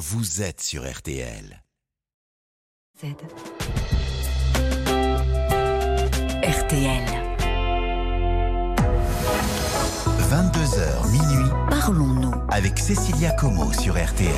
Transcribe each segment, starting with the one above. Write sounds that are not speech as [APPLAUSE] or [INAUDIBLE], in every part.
vous êtes sur RTL. Z. RTL. 22h minuit Parlons-nous. avec Cécilia Como sur RTL.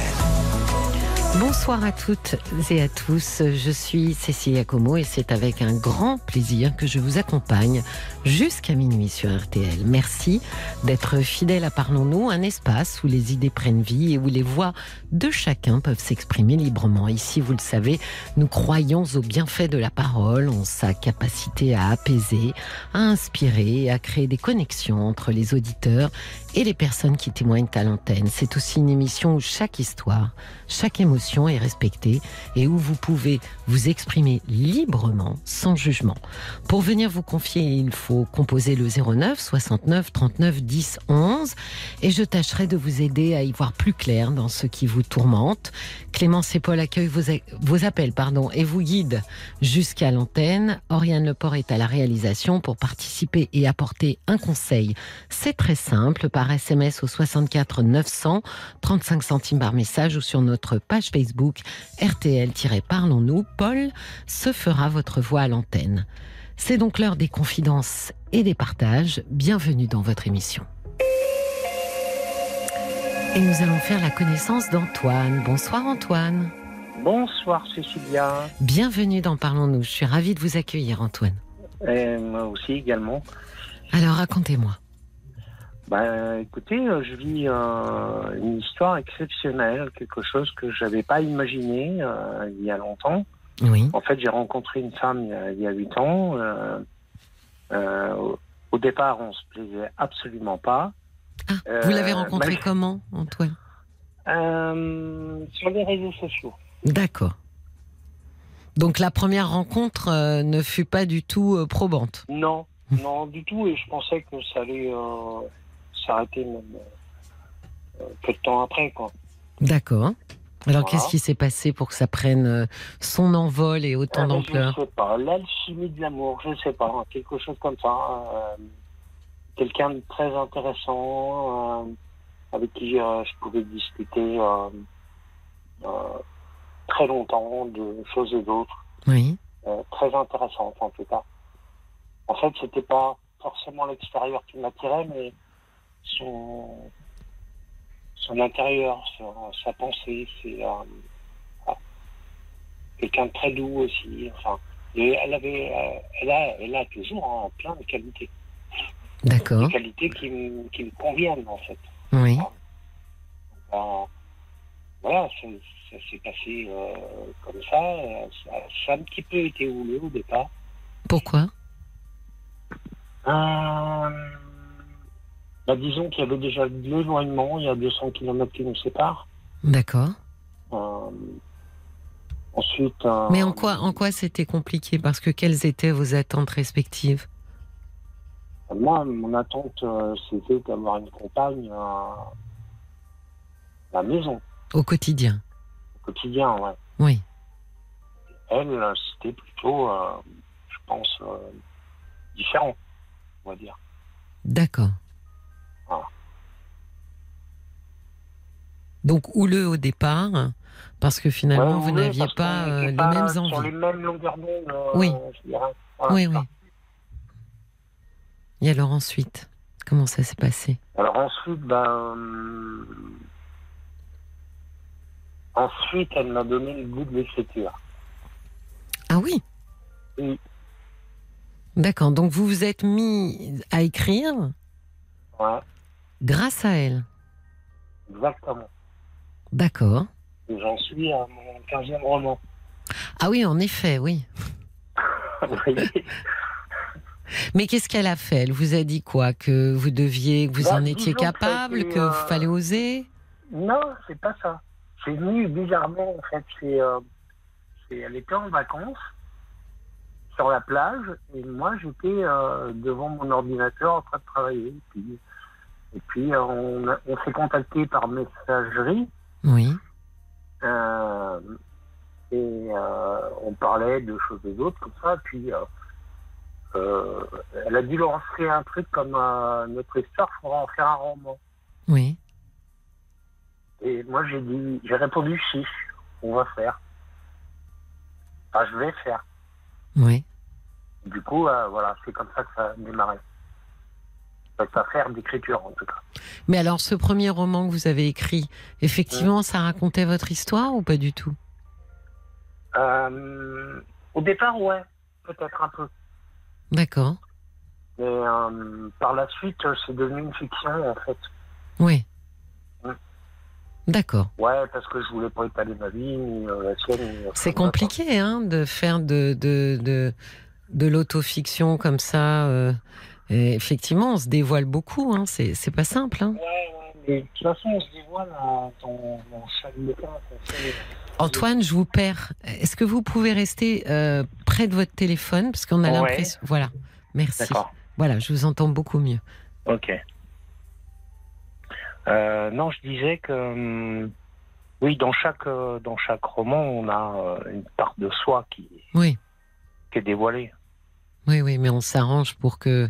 Bonsoir à toutes et à tous, je suis Cécilia Como et c'est avec un grand plaisir que je vous accompagne jusqu'à minuit sur RTL. Merci d'être fidèle à Parlons-nous, un espace où les idées prennent vie et où les voix de chacun peuvent s'exprimer librement. Ici, vous le savez, nous croyons au bienfait de la parole, en sa capacité à apaiser, à inspirer à créer des connexions entre les auditeurs et les personnes qui témoignent à l'antenne. C'est aussi une émission où chaque histoire, chaque émotion est respectée et où vous pouvez vous exprimer librement, sans jugement. Pour venir vous confier, il faut composer le 09 69 39 10 11 et je tâcherai de vous aider à y voir plus clair dans ce qui vous tourmente. Clémence et Paul accueillent vos, vos appels pardon, et vous guident jusqu'à l'antenne. Oriane Leport est à la réalisation pour participer et apporter un conseil. C'est très simple, SMS au 64 900, 35 centimes par message ou sur notre page Facebook RTL-Parlons-nous. Paul se fera votre voix à l'antenne. C'est donc l'heure des confidences et des partages. Bienvenue dans votre émission. Et nous allons faire la connaissance d'Antoine. Bonsoir Antoine. Bonsoir Cécilia, Bienvenue dans Parlons-nous. Je suis ravie de vous accueillir Antoine. et moi aussi également. Alors racontez-moi. Ben, écoutez, euh, je vis euh, une histoire exceptionnelle, quelque chose que je n'avais pas imaginé euh, il y a longtemps. Oui. En fait, j'ai rencontré une femme il y a, 8 ans. euh, euh, au- départ, on se plaisait absolument pas. Ah, Euh, vous l'avez rencontré bah, comment Antoine? Euh, sur les réseaux sociaux. D'accord. Donc la première rencontre euh, ne fut pas du tout euh, probante? Non, non du tout, et je pensais que ça allait euh, s'arrêter même euh, peu de temps après, quoi. D'accord. Alors Voilà. qu'est-ce qui s'est passé pour que ça prenne euh, son envol et autant Ah, mais d'ampleur Je ne sais pas. L'alchimie de l'amour, je ne sais pas. hein, Quelque chose comme ça. euh, Quelqu'un de très intéressant, euh, avec qui euh, je pouvais discuter euh, euh, très longtemps de choses et d'autres. Oui. euh, très intéressantes en tout cas. En fait, c'était pas forcément l'extérieur qui m'attirait, mais son, son intérieur, son- sa pensée. C'est euh, ah, quelqu'un de très doux aussi. Enfin, elle avait, euh, elle a, elle a toujours hein, plein de qualités, D'accord. des qualités qui me, qui me conviennent en fait. Oui. Ben, voilà, ça, ça s'est passé euh, comme ça. Ça, ça a un petit peu été houleux au départ. Pourquoi? Euh, bah, disons qu'il y avait déjà de l'éloignement, il y a 200 km qui nous séparent. D'accord. Euh, ensuite. euh, Mais en quoi, en quoi c'était compliqué? Parce que quelles étaient vos attentes respectives? Moi, mon attente, euh, c'était d'avoir une compagne à la maison, au quotidien? Au quotidien. Ouais. Oui. Elle, c'était plutôt, euh, je pense, différent, on va dire. D'accord. Voilà. Donc houleux au départ, parce que finalement Ouais, vous oui, n'aviez pas euh, les pas mêmes Sur envies. les mêmes longueurs d'onde. euh, Oui. Voilà, Oui, oui. Et alors ensuite, comment ça s'est passé? Alors ensuite, ben, ensuite, elle m'a donné le goût de l'écriture. Ah oui? Oui. D'accord, donc vous vous êtes mis à écrire? Ouais, grâce à elle. exactement. D'accord. J'en suis à mon 15e roman. Ah oui, en effet, oui. Mais qu'est-ce qu'elle a fait? Elle vous a dit quoi? Que vous deviez, que vous Bah, en étiez que capable, été, qu'il euh, fallait oser? Non, c'est pas ça. C'est venu bizarrement, en fait. C'est, euh, elle était en vacances sur la plage et moi, j'étais euh, devant mon ordinateur en train de travailler. Puis, et puis euh, on, s'est contacté par messagerie. Oui. Euh, et euh, on parlait de choses et d'autres comme ça. Puis euh, elle a dû lancer un truc comme notre histoire, faudra en faire un roman. Oui. Et moi, j'ai dit, j'ai répondu si, on va faire. Enfin, je vais faire. Oui. Du coup, voilà, c'est comme ça que ça a démarré. Cette affaire d'écriture, en tout cas. Mais alors, ce premier roman que vous avez écrit, effectivement, ça racontait votre histoire ou pas du tout? Euh, au départ, ouais, peut-être un peu. D'accord. Mais euh, par la suite, c'est devenu une fiction, en fait. Oui. Mm. D'accord. Ouais, parce que je voulais pas étaler ma vie, ni euh, la sienne. C'est compliqué hein, de faire de, de, de, de l'autofiction comme ça. euh, et effectivement, on se dévoile beaucoup. Hein, c'est c'est pas simple. Hein. quoi. Ouais, ouais, mais de toute façon, on se dévoile dans, dans, chaque. Antoine, je vous perds. Est-ce que vous pouvez rester euh, près de votre téléphone? Parce qu'on a Ouais. l'impression. Voilà. Merci. D'accord. Voilà, je vous entends beaucoup mieux. Ok. Euh, non, je disais que hum, oui, dans chaque euh, dans chaque roman, on a euh, une part de soi qui, Oui. qui est dévoilée. Oui, oui, mais on s'arrange pour que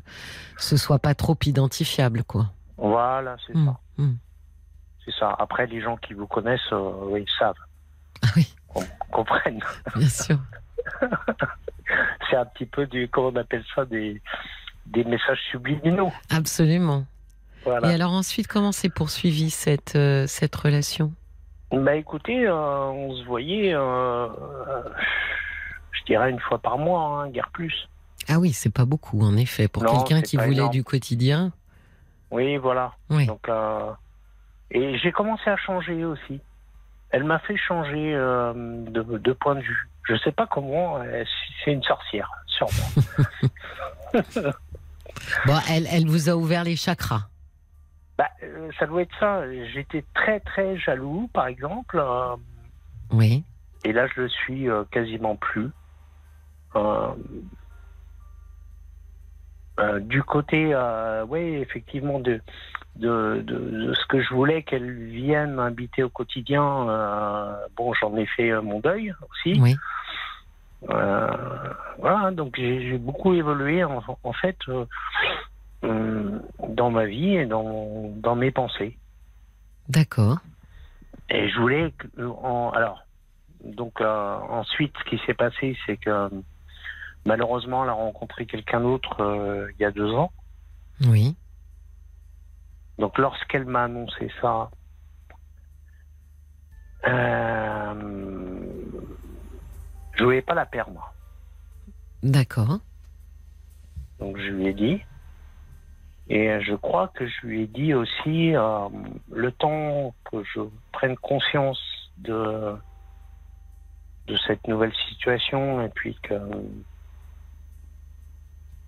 ce soit pas trop identifiable, quoi. Voilà, c'est Mm, ça. mm. C'est ça. Après, les gens qui vous connaissent, euh, ils savent, Ah oui, com- comprennent. bien sûr. [LAUGHS] c'est un petit peu du comment on appelle ça des des messages subliminaux. Absolument. Voilà. Et alors ensuite, comment s'est poursuivie cette, euh, cette relation? Bah écoutez, euh, on se voyait, je dirais une fois par mois, hein, guère plus. Ah oui, c'est pas beaucoup, en effet. Pour quelqu'un qui voulait énorme. du quotidien. Oui, voilà. Oui. Donc, euh, et j'ai commencé à changer aussi. Elle m'a fait changer euh, de, de point de vue. Je sais pas comment. euh, C'est une sorcière, sûrement. [LAUGHS] Bon, elle, elle vous a ouvert les chakras. bah, euh, ça doit être ça. J'étais très très jaloux, par exemple. Oui. et là, je le suis quasiment plus. Euh, du côté, euh, oui, effectivement, de, de, de, de ce que je voulais qu'elle vienne m'habiter au quotidien. euh, bon, j'en ai fait mon deuil aussi. Oui. Voilà, donc j'ai beaucoup évolué en, en fait dans ma vie et dans, dans mes pensées. D'accord. Et je voulais, en, alors, donc ensuite, ce qui s'est passé, c'est que malheureusement, elle a rencontré quelqu'un d'autre euh, il y a deux ans. Oui. Donc lorsqu'elle m'a annoncé ça, euh, je voulais pas la perdre. D'accord. Donc je lui ai dit. Et je crois que je lui ai dit aussi euh, le temps que je prenne conscience de de cette nouvelle situation et puis que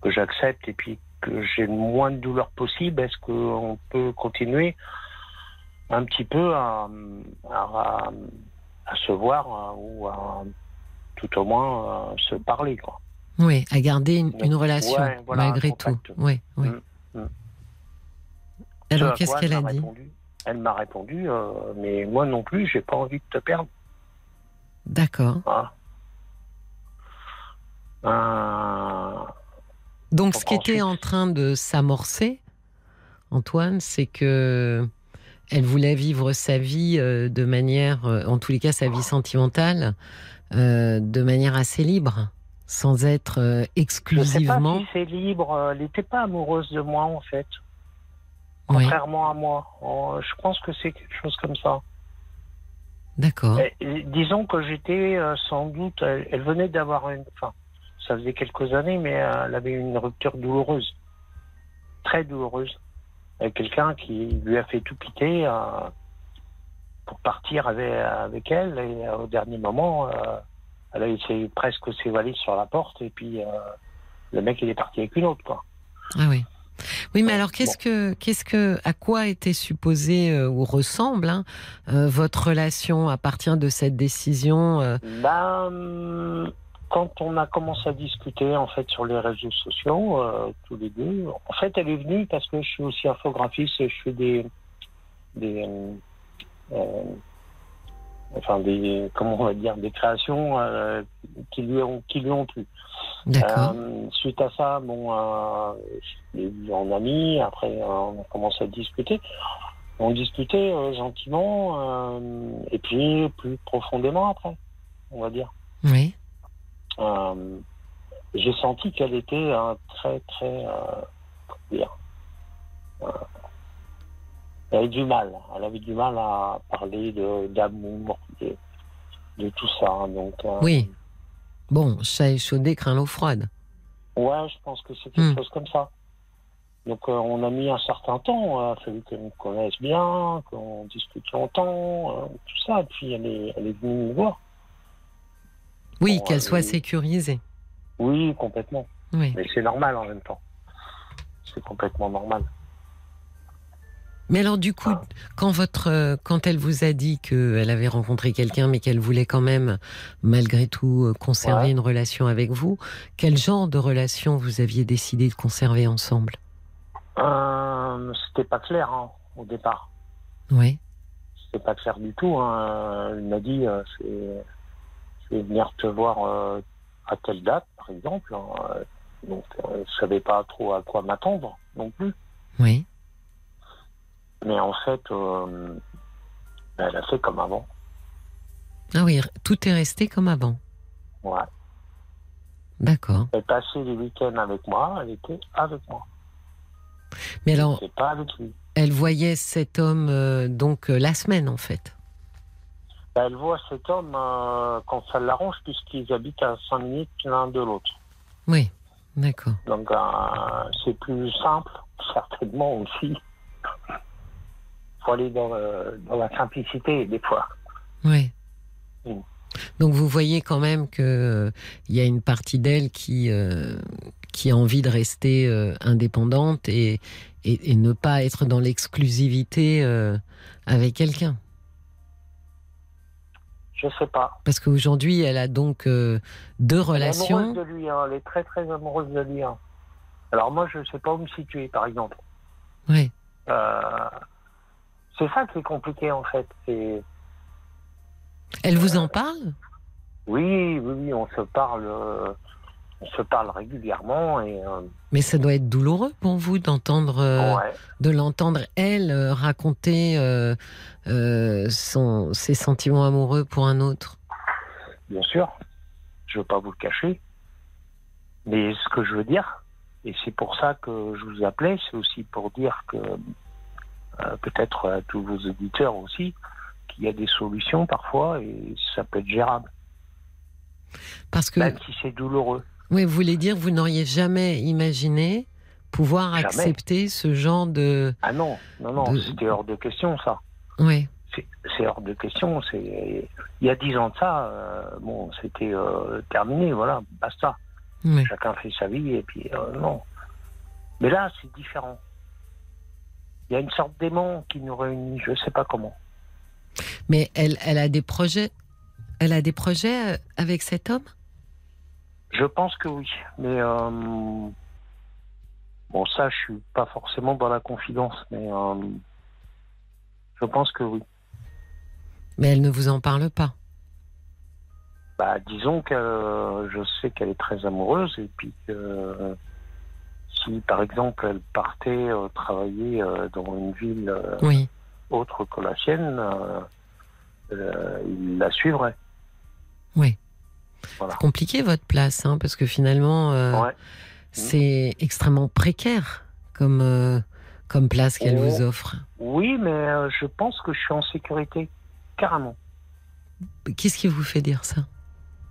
que j'accepte et puis que j'ai le moins de douleur possible. Est-ce qu'on peut continuer un petit peu à, à, à se voir euh, ou à tout au moins euh, se parler quoi. Oui, à garder une, relation ouais, voilà, malgré tout. Oui, oui. Mm, mm. Alors, qu'est-ce qu'elle elle a dit répondu Elle m'a répondu, euh, mais moi non plus, j'ai pas envie de te perdre. D'accord. Voilà. Euh, Donc, ce qui était en train de s'amorcer, Antoine, c'est que elle voulait vivre sa vie euh, de manière, euh, en tous les cas, sa vie sentimentale, euh, de manière assez libre, sans être euh, je sais pas exclusivement. si c'est libre. Elle n'était pas amoureuse de moi en fait, Oui, contrairement à moi. Euh, je pense que c'est quelque chose comme ça. d'accord. Disons que j'étais sans doute. Elle, elle venait d'avoir une. Enfin, ça faisait quelques années, mais euh, elle avait une rupture douloureuse, très douloureuse, avec quelqu'un qui lui a fait tout quitter euh, pour partir avec, avec elle. Et euh, au dernier moment, euh, elle a essayé presque ses valises sur la porte, et puis euh, le mec il est parti avec une autre, quoi. Ah oui. Oui, mais alors qu'est-ce que, qu'est-ce que, à quoi était supposé euh, ou ressemble hein, euh, votre relation à partir de cette décision euh, Ben, quand on a commencé à discuter en fait sur les réseaux sociaux, euh, tous les deux, en fait, elle est venue parce que je suis aussi infographiste et je fais des, des, euh, euh, enfin des, comment on va dire, des créations euh, qui lui ont, qui lui ont plu. Suite à ça, bon, je l'ai vu en ami. Après, on a commencé à discuter. On discutait gentiment, et puis plus profondément après, on va dire. Oui. Euh, J'ai senti qu'elle était un très, très. Dire, euh, elle avait du mal. Elle avait du mal à parler d'amour, de, de tout ça. hein. Donc, Oui. Bon, chat échaudé craint l'eau froide. Ouais, je pense que c'est quelque Hmm. chose comme ça. Donc euh, on a mis un certain temps, il a fallu qu'on connaisse bien, qu'on discute longtemps, euh, tout ça. Et puis elle est, elle est venue me voir. Oui, qu'elle elle soit est- sécurisée. Oui, complètement. Oui. Mais c'est normal en même temps. C'est complètement normal. Mais alors du coup, Ah. quand votre, euh, quand elle vous a dit qu'elle avait rencontré quelqu'un, mais qu'elle voulait quand même, malgré tout, euh, conserver Ouais. une relation avec vous, quel genre de relation vous aviez décidé de conserver ensemble? Euh, C'était pas clair hein, au départ. Oui. C'était pas clair du tout. Hein. Il m'a dit euh, venir te voir euh, à telle date, par exemple. hein. Donc euh, je savais pas trop à quoi m'attendre non plus. Oui. Mais en fait, euh, elle a fait comme avant. Ah oui, tout est resté comme avant. Ouais. D'accord. Elle passait les week-ends avec moi, elle était avec moi. Mais alors, C'est pas avec lui. elle voyait cet homme euh, donc euh, la semaine en fait. Ben, Elle voit cet homme euh, quand ça l'arrange, puisqu'ils habitent à 5 minutes l'un de l'autre. Oui. D'accord. Donc euh, c'est plus simple, certainement aussi. faut aller dans, le- dans la simplicité des fois. Oui. Mm. Donc vous voyez quand même que euh, il y a une partie d'elle qui euh, qui a envie de rester euh, indépendante et, et et ne pas être dans l'exclusivité euh, avec quelqu'un. Je sais pas. Parce qu'aujourd'hui, elle a donc euh, deux Elle est relations. amoureuse de lui, hein. elle est très très amoureuse de lui. hein. Alors moi, je sais pas où me situer, par exemple. Oui. Euh, c'est ça qui est compliqué en fait. C'est Elle vous en parle? Oui, oui, oui, on se parle, euh, on se parle régulièrement et euh, Mais ça doit être douloureux pour vous d'entendre, euh, ouais. de l'entendre elle euh, raconter euh, son, ses sentiments amoureux pour un autre. Bien sûr, je veux pas vous le cacher. Mais ce que je veux dire, et c'est pour ça que je vous appelais, c'est aussi pour dire que peut-être à tous vos auditeurs aussi, qu'il y a des solutions parfois et ça peut être gérable, Parce que, même si c'est douloureux. Oui, vous voulez dire, vous n'auriez jamais imaginé pouvoir Jamais. accepter ce genre de. Ah non, non, non, De- c'était hors de question ça. Oui, C'est hors de question. C'est il y a dix ans de ça, euh, bon, c'était euh, terminé, voilà, basta. oui. Chacun fait sa vie et puis euh, non. Mais là, c'est différent. Il y a une sorte d'aimant qui nous réunit, je sais pas comment. Mais elle, elle a des projets. Elle a des projets avec cet homme? Je pense que oui, mais euh, bon, ça, je suis pas forcément dans la confidence, mais euh, je pense que oui. Mais elle ne vous en parle pas. Bah, disons que euh, je sais qu'elle est très amoureuse et puis que euh, si, par exemple, elle partait euh, travailler dans une ville Oui. autre que la sienne, il la suivrait. Oui. Voilà. C'est compliqué votre place, hein, parce que finalement, euh, Ouais. c'est extrêmement précaire comme, euh, comme place qu'elle Oh. vous offre. Oui, mais euh, je pense que je suis en sécurité, carrément. Qu'est-ce qui vous fait dire ça?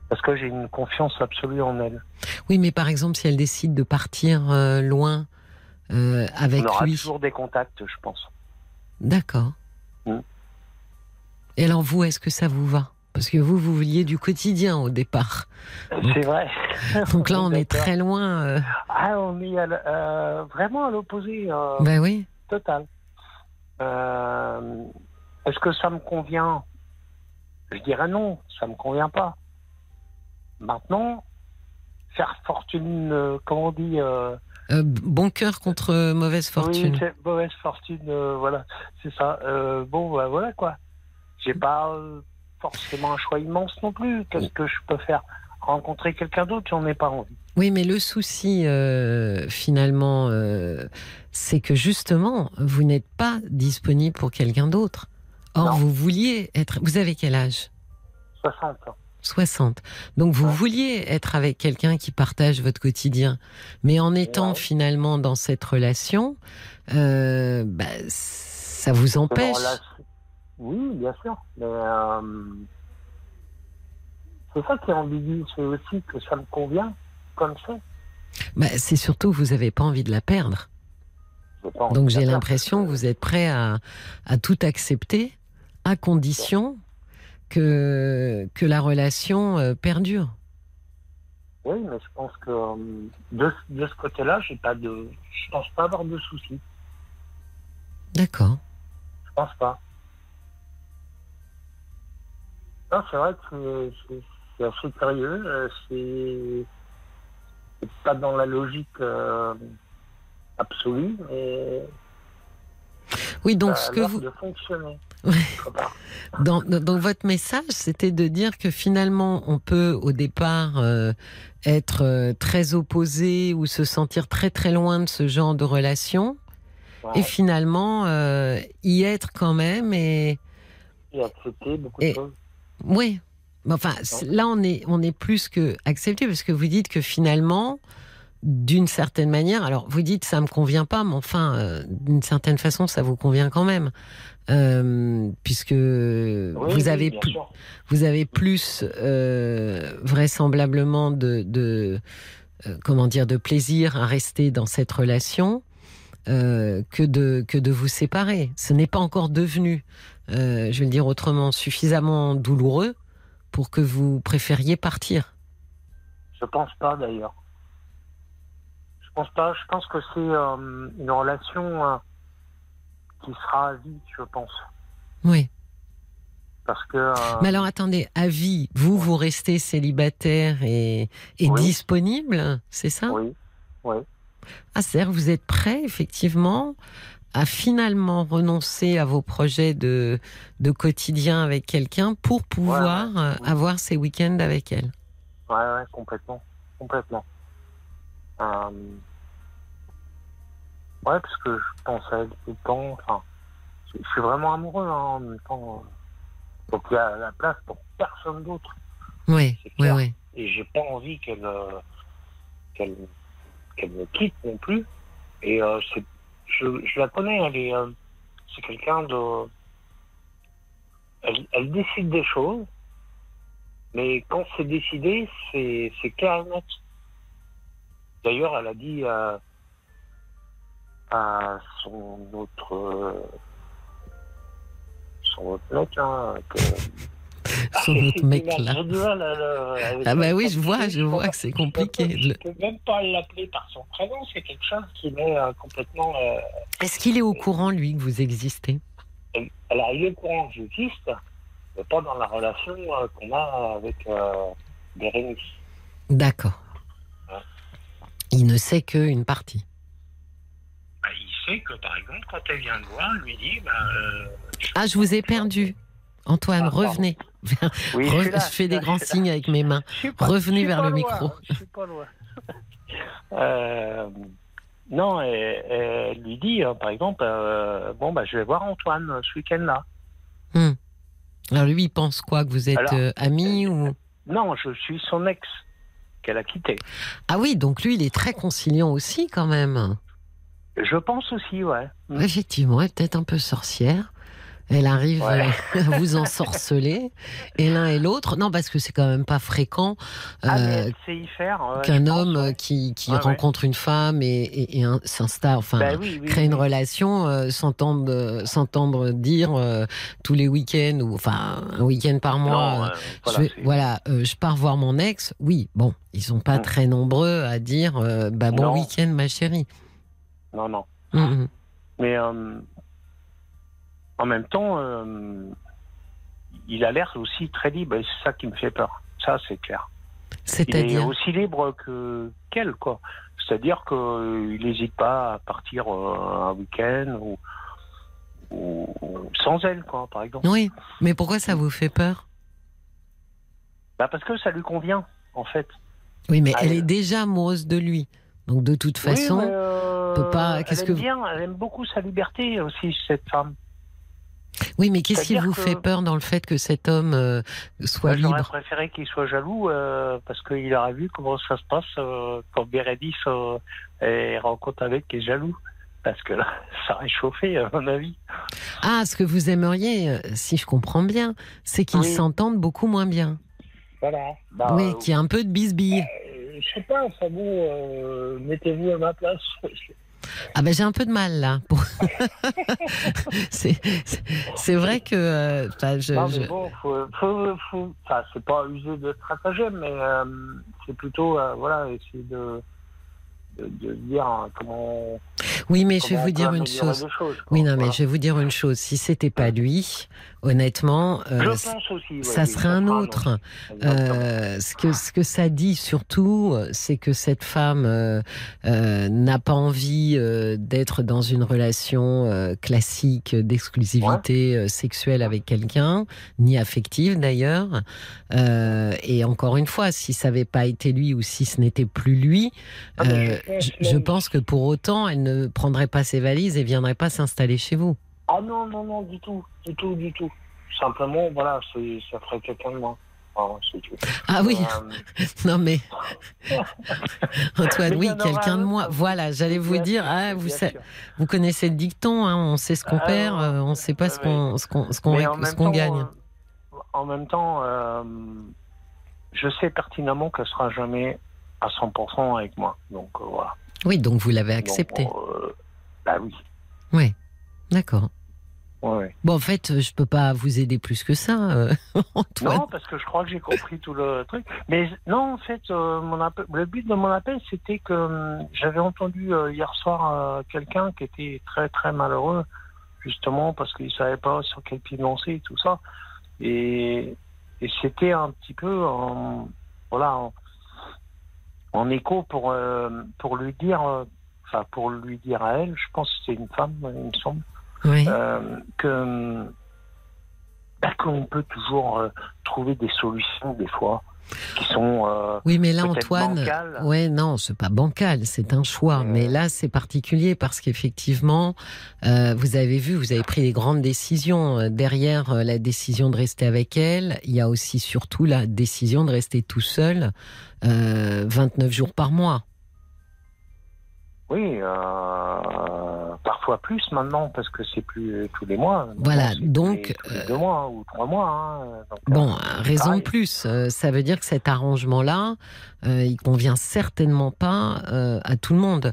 Parce que j'ai une confiance absolue en elle. Oui, mais par exemple, si elle décide de partir loin avec On aura lui. toujours des contacts, je pense. D'accord. Mm. Et alors vous, est-ce que ça vous va? Parce que vous, vous vouliez du quotidien au départ. C'est vrai. [LAUGHS] Donc là, on est très loin. euh, Ah, on est à euh, vraiment à l'opposé euh, Ben oui. total. Euh, Est-ce que ça me convient? Je dirais non, ça me convient pas. Maintenant, faire fortune, comment on dit bon cœur contre mauvaise fortune. Oui, mauvaise fortune, voilà, c'est ça. Bon, bah, voilà quoi. J'ai pas forcément un choix immense non plus. Qu'est-ce que je peux faire? Rencontrer quelqu'un d'autre, j'en ai pas envie. Oui, mais le souci, euh, finalement, euh, c'est que justement, vous n'êtes pas disponible pour quelqu'un d'autre. Or, Non. vous vouliez être. Vous avez quel âge? 60 ans. 60. Donc, vous Ouais. vouliez être avec quelqu'un qui partage votre quotidien. Mais en étant Ouais. finalement dans cette relation, euh, bah, ça vous empêche. relation- Oui, bien sûr. Mais euh, c'est ça qui est ambigu. C'est aussi que ça me convient comme ça. Bah, c'est surtout que vous n'avez pas envie de la perdre. Donc j'ai l'impression que vous êtes prêt à, à tout accepter à condition que, que la relation euh, perdure. Oui, mais je pense que euh, de, de ce côté-là, j'ai pas de, je pense pas avoir de soucis. D'accord. Je pense pas. C'est vrai que c'est- assez curieux. euh, C'est pas dans la logique euh, absolue, mais Oui, donc ce que vous, de fonctionner. Ouais. quelque part. dans, dans votre message, c'était de dire que finalement, on peut au départ euh, être euh, très opposé ou se sentir très très loin de ce genre de relation, Ouais. et finalement euh, y être quand même et Et accepter beaucoup Et- de choses. Oui. Mais Enfin, là, on est, on est plus que accepté parce que vous dites que finalement, d'une certaine manière, alors vous dites ça me convient pas, mais enfin, euh, d'une certaine façon, ça vous convient quand même, Euh, puisque Oui, vous avez plus, vous avez plus euh, vraisemblablement de, de euh, comment dire de plaisir à rester dans cette relation que de que de vous séparer. Ce n'est pas encore devenu, euh, je vais le dire autrement, suffisamment douloureux pour que vous préfériez partir. Je pense pas d'ailleurs. Je pense pas. Je pense que c'est euh, une relation euh, qui sera à vie, je pense. Oui. Parce que euh, Mais alors attendez, à vie, vous vous restez célibataire et, et Oui. disponible, c'est ça? Oui, oui, Ah, c'est-à-dire vous êtes prêt, effectivement, à finalement renoncer à vos projets de, de quotidien avec quelqu'un pour pouvoir Ouais, ouais. euh, avoir ces week-ends avec elle. ouais, ouais, complètement, complètement. Euh, ouais, parce que je pense à elle tout le temps. Enfin, je suis vraiment amoureux hein, en même temps. Donc il y a la place pour personne d'autre. Oui, oui, oui. et j'ai pas envie qu'elle euh, qu'elle qu'elle me quitte non plus. Et euh, c'est, je, la connais, elle est, euh, c'est quelqu'un de, elle, décide des choses, mais quand c'est décidé, c'est c'est. D'ailleurs, elle a dit à, à son autre euh, son autre mec hein, que [LAUGHS] Son autre mec là. Ah bah oui, je vois, je vois que c'est compliqué. Je Le- peux même pas l'appeler par son prénom, c'est quelque chose qui m'est euh, complètement. euh, Est-ce qu'il est au courant, lui, que vous existez? Elle- Alors, il est au courant que j'existe, mais pas dans la relation euh, qu'on a avec euh, Bérénice. D'accord. Ouais. Il ne sait qu'une partie. Bah, il sait que, par exemple, quand elle vient le voir, elle lui dit bah, euh, Ah, je vous ai perdu. Antoine, Ah, revenez. Oui, Re- suis là, je fais des là, grands signes avec mes mains. pas- Revenez vers le loin, micro. Je suis pas loin. [LAUGHS] Euh, non, elle, elle lui dit, euh, par exemple, euh, bon, bah, je vais voir Antoine ce week-end-là. Alors lui, il pense quoi Que vous êtes Alors, euh, amis ou Non, je suis son ex qu'elle a quitté. Ah oui, donc lui, il est très conciliant aussi quand même. Je pense aussi, ouais. Mm. Effectivement, elle est peut-être un peu sorcière. Elle arrive Ouais. euh, à vous ensorceler, [LAUGHS] et l'un et l'autre. Non, parce que c'est quand même pas fréquent Ah, euh, qu'un pense, homme ouais. euh, qui, qui Ouais, rencontre une femme et, et, s'installe, enfin, Bah oui, oui, crée une relation, euh, s'entendre, euh, s'entendre dire tous les week-ends ou enfin un week-end par mois. Non, je voilà, vais- c'est- voilà, je pars voir mon ex. Oui, bon, ils sont pas Mm. très nombreux à dire bah, bon week-end, ma chérie. non, non. Mm, mm. Mais en même temps, euh, il a l'air aussi très libre. Et c'est ça qui me fait peur. Ça, c'est clair. Il est aussi libre que qu'elle, quoi. C'est-à-dire qu'il n'hésite pas à partir euh, un week-end ou, ou- ou sans elle, quoi, par exemple. Oui, mais pourquoi ça vous fait peur? Bah parce que ça lui convient, en fait. Oui, mais elle elle- est déjà amoureuse de lui. Donc de toute façon, oui, euh, peut pas- qu'est-ce que bien, elle aime beaucoup sa liberté aussi, cette femme. Oui, mais qu'est-ce qui vous que- fait peur dans le fait que cet homme euh, soit J'aurais libre préféré qu'il soit jaloux euh, parce qu'il aurait vu comment ça se passe euh, quand Bérénice est rencontre avec qui est jaloux. Parce que là, [LAUGHS] ça aurait chauffé, à mon avis. Ah, ce que vous aimeriez, si je comprends bien, c'est qu'ils Oui. s'entendent beaucoup moins bien. Voilà. Bah, oui, qu'il y a un peu de bisbille. je sais pas, bon, euh, mettez-vous à ma place. [LAUGHS] Ah ben j'ai un peu de mal là. pour- [LAUGHS] c'est vrai que euh, je, non, mais bon, faut, faut, faut- c'est pas user de stratagème, mais euh, c'est plutôt, euh, voilà, essayer de, de, de dire hein, comment. oui, mais je vais vous dire une chose. choses. Oui, non, mais Voilà. je vais vous dire une chose. Si c'était pas lui, honnêtement, euh, aussi. ouais, ça oui, serait un autre. Euh, ce que ce que ça dit surtout, c'est que cette femme euh, n'a pas envie d'être dans une relation classique d'exclusivité sexuelle avec quelqu'un, ni affective d'ailleurs. Et encore une fois, si ça n'avait pas été lui ou si ce n'était plus lui, Ah, mais pense je, pense que pour autant, elle ne prendrait pas ses valises et viendrait pas s'installer chez vous. Ah non, non, non, du tout, du tout, du tout. Simplement, voilà, ça ferait quelqu'un de moi. Ah. Ah oui, Euh, [LAUGHS] non mais [LAUGHS] Antoine, oui, quelqu'un de moi. autre. Voilà, j'allais vous dire, ah, vous, sa- vous connaissez le dicton, hein, on sait ce qu'on Ah, perd, euh, on ne sait pas ce qu'on ce qu'on ce qu'on temps, gagne. euh, En même temps, euh, je sais pertinemment qu'elle sera jamais à 100% avec moi. Donc euh, voilà. Oui, donc vous l'avez accepté. euh, bah oui. Oui, d'accord. Ouais, ouais. Bon, en fait, je peux pas vous aider plus que ça, euh, [LAUGHS] Antoine. Non, parce que je crois que j'ai compris tout le truc. Mais non, en fait, euh, mon appel- le but de mon appel, c'était que euh, j'avais entendu hier soir quelqu'un qui était très très malheureux, justement parce qu'il savait pas sur quel pied danser et tout ça. Et, et c'était un petit peu voilà, en, écho pour, euh, pour lui dire, euh, enfin pour lui dire à elle, je pense que c'est une femme, il me semble, Oui. euh, que bah, qu'on peut toujours trouver des solutions des fois qui sont euh, Oui, mais là, Antoine, bancales. ouais, non, c'est pas bancal, c'est un choix. Euh. Mais là, c'est particulier parce qu'effectivement, euh, vous avez vu, vous avez pris des grandes décisions. Derrière euh, la décision de rester avec elle, il y a aussi surtout la décision de rester tout seul euh, 29 jours par mois. oui euh, parfois plus maintenant parce que c'est plus tous les mois Voilà, tous donc, les- tous les euh, deux mois ou trois mois hein. Donc, Bon, euh, raison de plus. Euh, ça veut dire que cet arrangement-là, euh, il convient certainement pas euh, à tout le monde.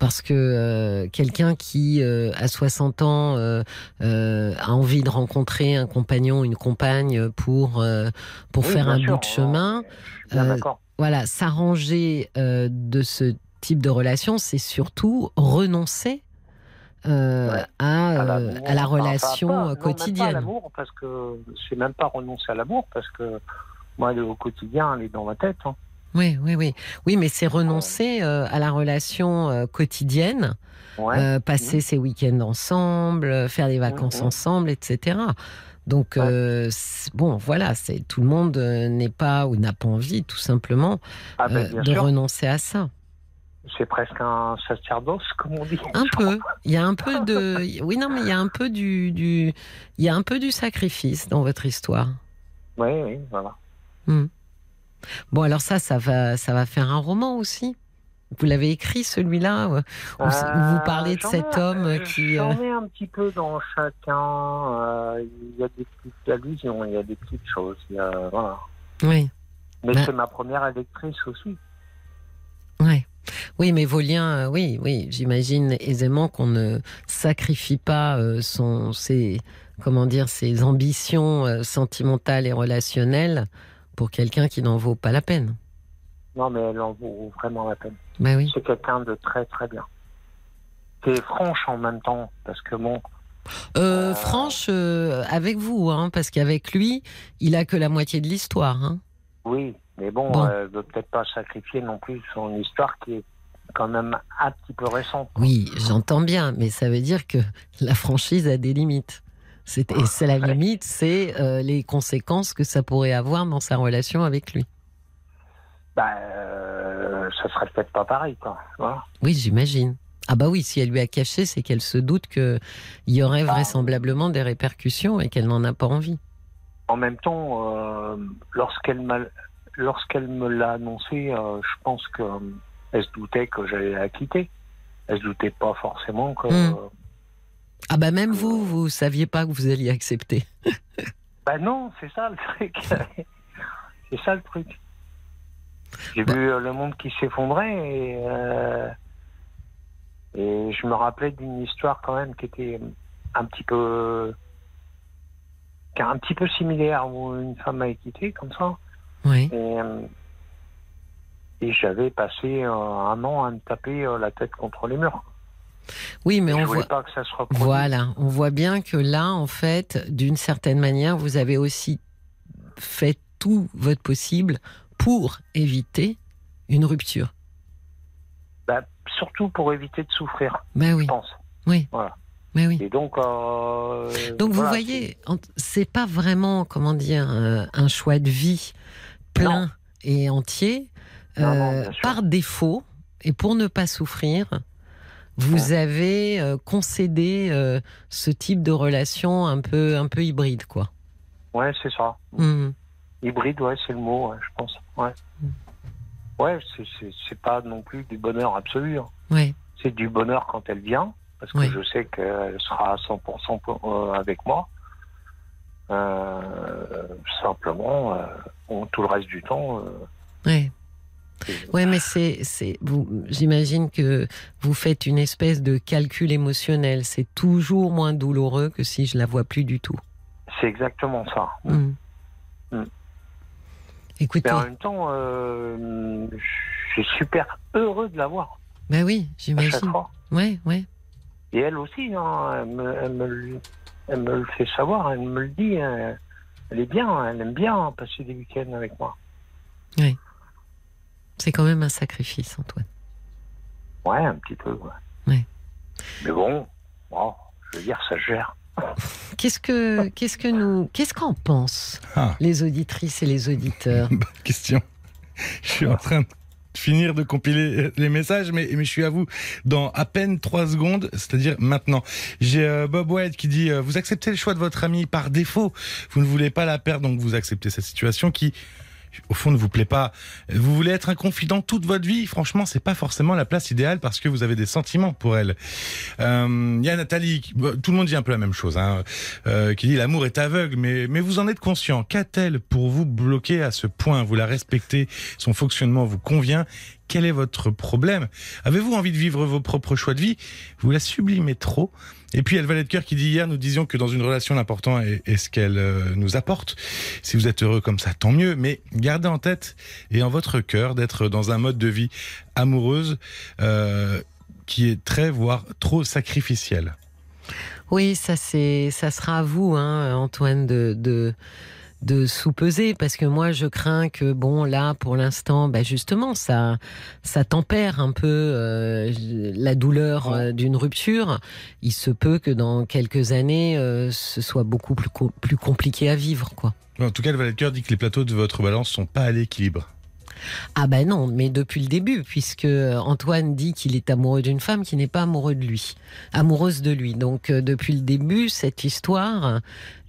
Parce que euh, quelqu'un qui, euh, à 60 ans, euh, euh, a envie de rencontrer un compagnon, une compagne pour, euh, pour Oui, faire un sûr, bout de chemin, euh, voilà, s'arranger euh, de ce type de relation, c'est surtout renoncer euh, Ouais. à, euh, à la enfin, relation pas- non, euh, même pas à quotidienne. parce que c'est même pas renoncer à l'amour parce que moi au quotidien elle est dans ma tête hein. Oui, oui, oui. Oui, mais c'est renoncer euh, à la relation euh, quotidienne, ouais. euh, passer ses week-ends ensemble, faire des vacances Mhm. ensemble, etc. Donc, Ouais. bon, voilà, c'est tout le monde n'est pas ou n'a pas envie, tout simplement, ah ben, bien de sûr renoncer à ça. C'est presque un sacerdoce comme on dit Un peu. Il y a un peu de. [LAUGHS] Oui, non, mais il y a un peu du, du. Il y a un peu du sacrifice dans votre histoire. oui oui voilà Bon, alors ça, ça va, ça va faire un roman aussi. Vous l'avez écrit celui-là où, où Euh, vous parlez de cet ai- homme qui. J'en euh, ai un petit peu dans chacun. euh, Il y a des petites allusions, il y a des petites choses. a- voilà. Oui. Mais Ben- c'est ma première électrice aussi. Ouais. Oui, mais vos liens, euh, oui, oui, j'imagine aisément qu'on ne sacrifie pas euh, son, ses, comment dire, ses ambitions euh, sentimentales et relationnelles pour quelqu'un qui n'en vaut pas la peine. Non, mais elle en vaut vraiment la peine. Ben oui. C'est quelqu'un de très très bien. Est franche en même temps, parce que bon, Euh. Franche, euh, avec vous, hein, parce qu'avec lui, il a que la moitié de l'histoire. Hein. oui, mais bon, Bon. elle veut peut-être pas sacrifier non plus son histoire qui est quand même un petit peu récente. Oui, j'entends bien, mais ça veut dire que la franchise a des limites. C'est- Et c'est la limite, c'est euh, les conséquences que ça pourrait avoir dans sa relation avec lui. Bah, euh, ça serait peut-être pas pareil, quoi. Voilà. Oui, j'imagine. Ah bah oui, si elle lui a caché, c'est qu'elle se doute qu'il y aurait Ah. vraisemblablement des répercussions et qu'elle n'en a pas envie. En même temps, euh, lorsqu'elle m'a, lorsqu'elle me l'a annoncé, euh, je pense que euh, elle se doutait que j'allais la quitter. Elle se doutait pas forcément que. Hmm. Ah bah même vous, vous saviez pas que vous alliez accepter. [LAUGHS] Bah non, c'est ça le truc. [LAUGHS] c'est ça le truc. J'ai Bah. vu euh, le monde qui s'effondrait et, euh, et je me rappelais d'une histoire quand même qui était un petit peu qui est un petit peu similaire où une femme m'a quitté comme ça Oui. et, euh, et j'avais passé euh, un an à me taper euh, la tête contre les murs. Oui, mais on voit. pas que ça se reproduise. Voilà, on voit bien que là, en fait, d'une certaine manière, vous avez aussi fait tout votre possible pour éviter une rupture. Bah, surtout pour éviter de souffrir, Ben oui, je pense. oui. Voilà. Ben oui. Et donc, euh, Donc vous voyez, c'est pas vraiment, comment dire, un choix de vie plein Non. et entier. Non, non, Euh, par défaut, et pour ne pas souffrir, vous avez euh, concédé euh, ce type de relation un peu, un peu hybride, quoi. Ouais, c'est ça. Mhm. Hybride, ouais, c'est le mot, ouais, je pense. Ouais, Mm. ouais c'est- pas non plus du bonheur absolu. hein. Ouais. C'est du bonheur quand elle vient, parce que Ouais. je sais qu'elle sera à 100% pour- euh, avec moi. Euh, simplement, euh, tout le reste du temps. euh, Ouais. Ouais, mais c'est, c'est, vous, j'imagine que vous faites une espèce de calcul émotionnel. C'est toujours moins douloureux que si je la vois plus du tout. c'est exactement ça. Mhm. Mm. Écoutez, Mais en même temps, euh, je suis super heureux de la voir bah oui, j'imagine. Ouais, ouais. Et elle aussi, hein, elle, me, elle me elle me le fait savoir, elle me le dit. hein. Elle est bien, elle aime bien passer des week-ends avec moi. C'est quand même un sacrifice, Antoine. Ouais, un petit peu. Ouais. Ouais. Mais bon, bon, je veux dire, ça gère. [LAUGHS] Qu'est-ce que, qu'est-ce que nous, qu'est-ce qu'en pensent Ah. les auditrices et les auditeurs? [LAUGHS] Bonne question. Je suis en train de finir de compiler les messages, mais, mais je suis à vous dans à peine trois secondes, c'est-à-dire maintenant. J'ai euh, Bob White qui dit euh, Vous acceptez le choix de votre ami par défaut, vous ne voulez pas la perdre, donc vous acceptez cette situation qui, au fond, ne vous plaît pas. Vous voulez être un confident toute votre vie, franchement, c'est pas forcément la place idéale parce que vous avez des sentiments pour elle. Il y a Nathalie, tout le monde dit un peu la même chose, hein, euh, qui dit L'amour est aveugle, mais, mais vous en êtes conscient. Qu'a-t-elle pour vous bloquer à ce point? Vous la respectez, son fonctionnement vous convient. Quel est votre problème? Avez-vous envie de vivre vos propres choix de vie? Vous la sublimez trop. Et puis, il y a le valet de cœur qui dit hier, nous disions que dans une relation, l'important est, ce qu'elle euh, nous apporte. Si vous êtes heureux comme ça, tant mieux. Mais gardez en tête et en votre cœur d'être dans un mode de vie amoureuse euh, qui est très, voire trop sacrificiel. Oui, ça c'est, ça sera à vous, hein, Antoine, de de sous-peser parce que moi je crains que bon là pour l'instant bah justement ça ça tempère un peu euh, la douleur euh, d'une rupture. Il se peut que dans quelques années euh, ce soit beaucoup plus co- plus compliqué à vivre quoi. En tout cas, le valet de cœur dit que les plateaux de votre balance sont pas à l'équilibre. ah ben non mais depuis le début puisque Antoine dit qu'il est amoureux d'une femme qui n'est pas amoureux de lui amoureuse de lui. Donc depuis le début cette histoire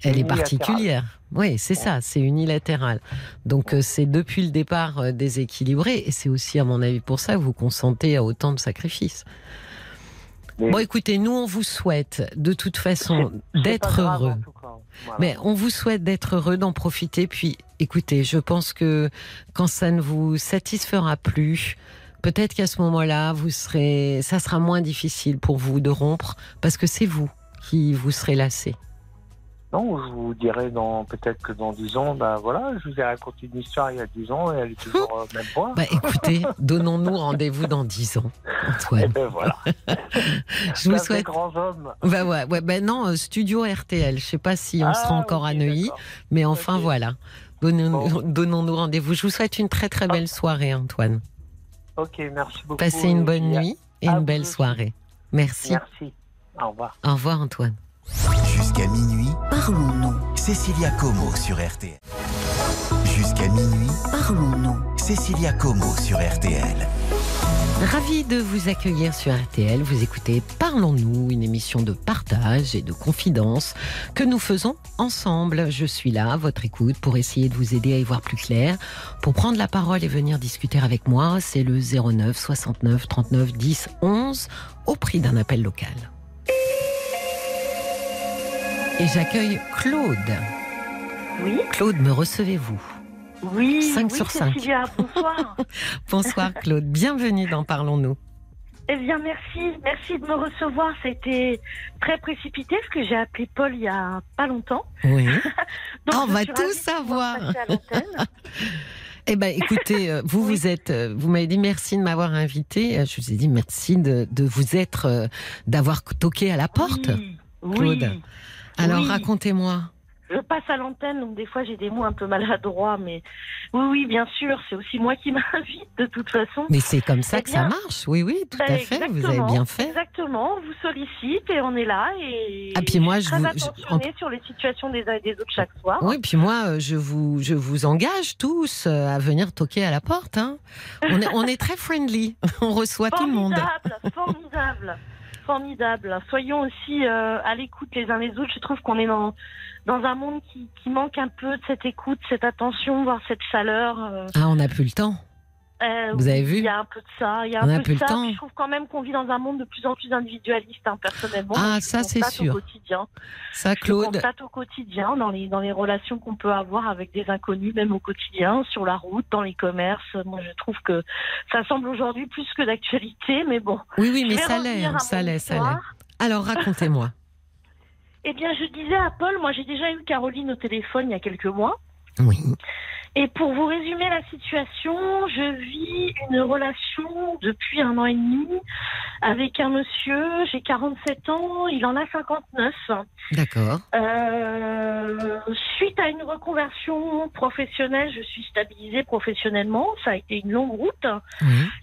elle est particulière oui c'est ça c'est unilatéral donc euh, c'est depuis le départ euh, déséquilibré et c'est aussi à mon avis pour ça que vous consentez à autant de sacrifices Mais bon écoutez nous on vous souhaite de toute façon d'être heureux. Voilà. mais on vous souhaite d'être heureux, d'en profiter. Puis, écoutez, je pense que quand ça ne vous satisfera plus, peut-être qu'à ce moment-là, vous serez, ça sera moins difficile pour vous de rompre, parce que c'est vous qui vous serez lassé. Non, je vous dirai dans peut-être que dans 10 ans, ben voilà, je vous ai raconté une histoire il y a 10 ans et elle est toujours même point. Bah, écoutez, donnons-nous rendez-vous dans dix ans, et Antoine. ben voilà. [LAUGHS] Je vous souhaite. grands hommes. Bah ouais, ouais, ben non, euh, studio RTL. Je sais pas si on Ah, sera encore à Neuilly, mais enfin voilà. Bon. Donnons-nous rendez-vous. Je vous souhaite une très très belle soirée, Antoine. Ok, merci beaucoup. Passez une bonne nuit et à une belle soirée. Merci. Merci. Au revoir. Au revoir, Antoine. Jusqu'à minuit, Parlons-nous. Cécilia Como sur RTL. Jusqu'à minuit, Parlons-nous. Cécilia Como sur RTL. Ravi de vous accueillir sur RTL. Vous écoutez Parlons-nous, une émission de partage et de confidence que nous faisons ensemble. Je suis là, à votre écoute, pour essayer de vous aider à y voir plus clair, pour prendre la parole et venir discuter avec moi. C'est le 09 69 39 10 11 au prix d'un appel local. Et j'accueille Claude. Oui, Claude, me recevez-vous? Oui. Cinq oui, sur cinq. Cécilia, bonsoir. [LAUGHS] Bonsoir Claude, bienvenue dans Parlons-nous. eh bien, merci. Merci de me recevoir. C'était très précipité parce que j'ai appelé Paul il y a pas longtemps. Oui. [LAUGHS] Donc, on va tout savoir. [LAUGHS] Eh ben, écoutez, euh, vous Oui. vous êtes, euh, vous m'avez dit merci de m'avoir invité. Euh, Je vous ai dit merci de, de vous être, d'avoir toqué à la porte. Oui, Claude. oui. Alors Oui. racontez-moi. Je passe à l'antenne, donc des fois j'ai des mots un peu maladroits, mais oui, oui, bien sûr, c'est aussi moi qui [LAUGHS] m'invite de toute façon. Mais c'est comme ça Eh que ça marche. Oui, oui, tout Ben, à fait. Vous avez bien fait. Exactement, on vous sollicite et on est là et Ah, puis moi, je suis je très vous- je- sur les situations des uns et des autres chaque soir. Oui, puis moi, euh, je vous, je vous engage tous euh, à venir toquer à la porte. hein. On, est, on est très friendly. [LAUGHS] On reçoit tout le monde. Formidable, formidable, formidable. Soyons aussi euh, à l'écoute les uns les autres. Je trouve qu'on est dans, un monde qui, qui manque un peu de cette écoute, cette attention, voire cette chaleur. euh, Ah, on n'a plus le temps. Euh, Vous avez vu Il y a un peu de ça. Il y a On un a peu plus de le ça. temps. Je trouve quand même qu'on vit dans un monde de plus en plus individualiste, hein, personnellement. Ah, Je ça, c'est sûr. Au quotidien. Ça, Je Claude. constate au quotidien, dans les, dans les relations qu'on peut avoir avec des inconnus, même au quotidien, sur la route, dans les commerces. Moi, je trouve que ça semble aujourd'hui plus que d'actualité, mais bon. Oui, oui, Je mais ça l'est, ça l'est, ça l'est. Alors, racontez-moi. [LAUGHS] Eh bien, je disais à Paul, moi j'ai déjà eu Caroline au téléphone il y a quelques mois. Oui. Et pour vous résumer la situation, je vis une relation depuis un an et demi avec un monsieur. J'ai 47 ans, il en a 59. D'accord. Euh, suite à une reconversion professionnelle, je suis stabilisée professionnellement. Ça a été une longue route.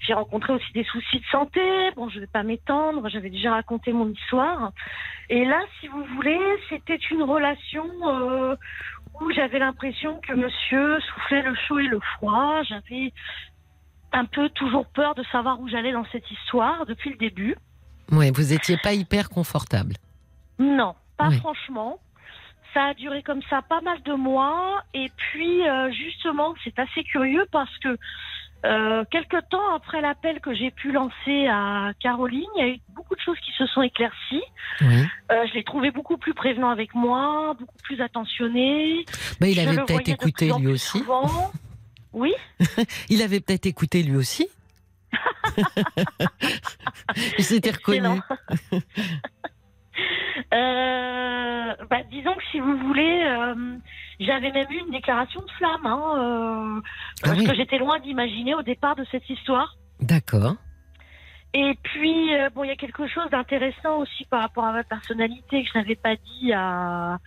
J'ai rencontré aussi des soucis de santé. Bon, je ne vais pas m'étendre. J'avais déjà raconté mon histoire. Et là, si vous voulez, c'était une relation euh, où j'avais l'impression que monsieur soufflait le chaud et le froid. J'avais un peu toujours peur de savoir où j'allais dans cette histoire depuis le début. Oui, vous étiez pas hyper confortable. Non, pas franchement. Ça a duré comme ça pas mal de mois. Et puis, euh, justement, c'est assez curieux parce que euh, quelques temps après l'appel que j'ai pu lancer à Caroline, il y a eu beaucoup de choses qui se sont éclaircies. Oui. Euh, je l'ai trouvé beaucoup plus prévenant avec moi, beaucoup plus attentionné. Il Je avait peut-être écouté lui aussi. Oui, [LAUGHS] Il avait peut-être écouté lui aussi. [LAUGHS] [LAUGHS] Il s'était reconnu. Euh, bah, disons que si vous voulez, euh, j'avais même eu une déclaration de flamme, hein, euh, Ah parce oui. que j'étais loin d'imaginer au départ de cette histoire. D'accord. Et puis, euh, bon, il y a quelque chose d'intéressant aussi par rapport à ma personnalité que je n'avais pas dit à,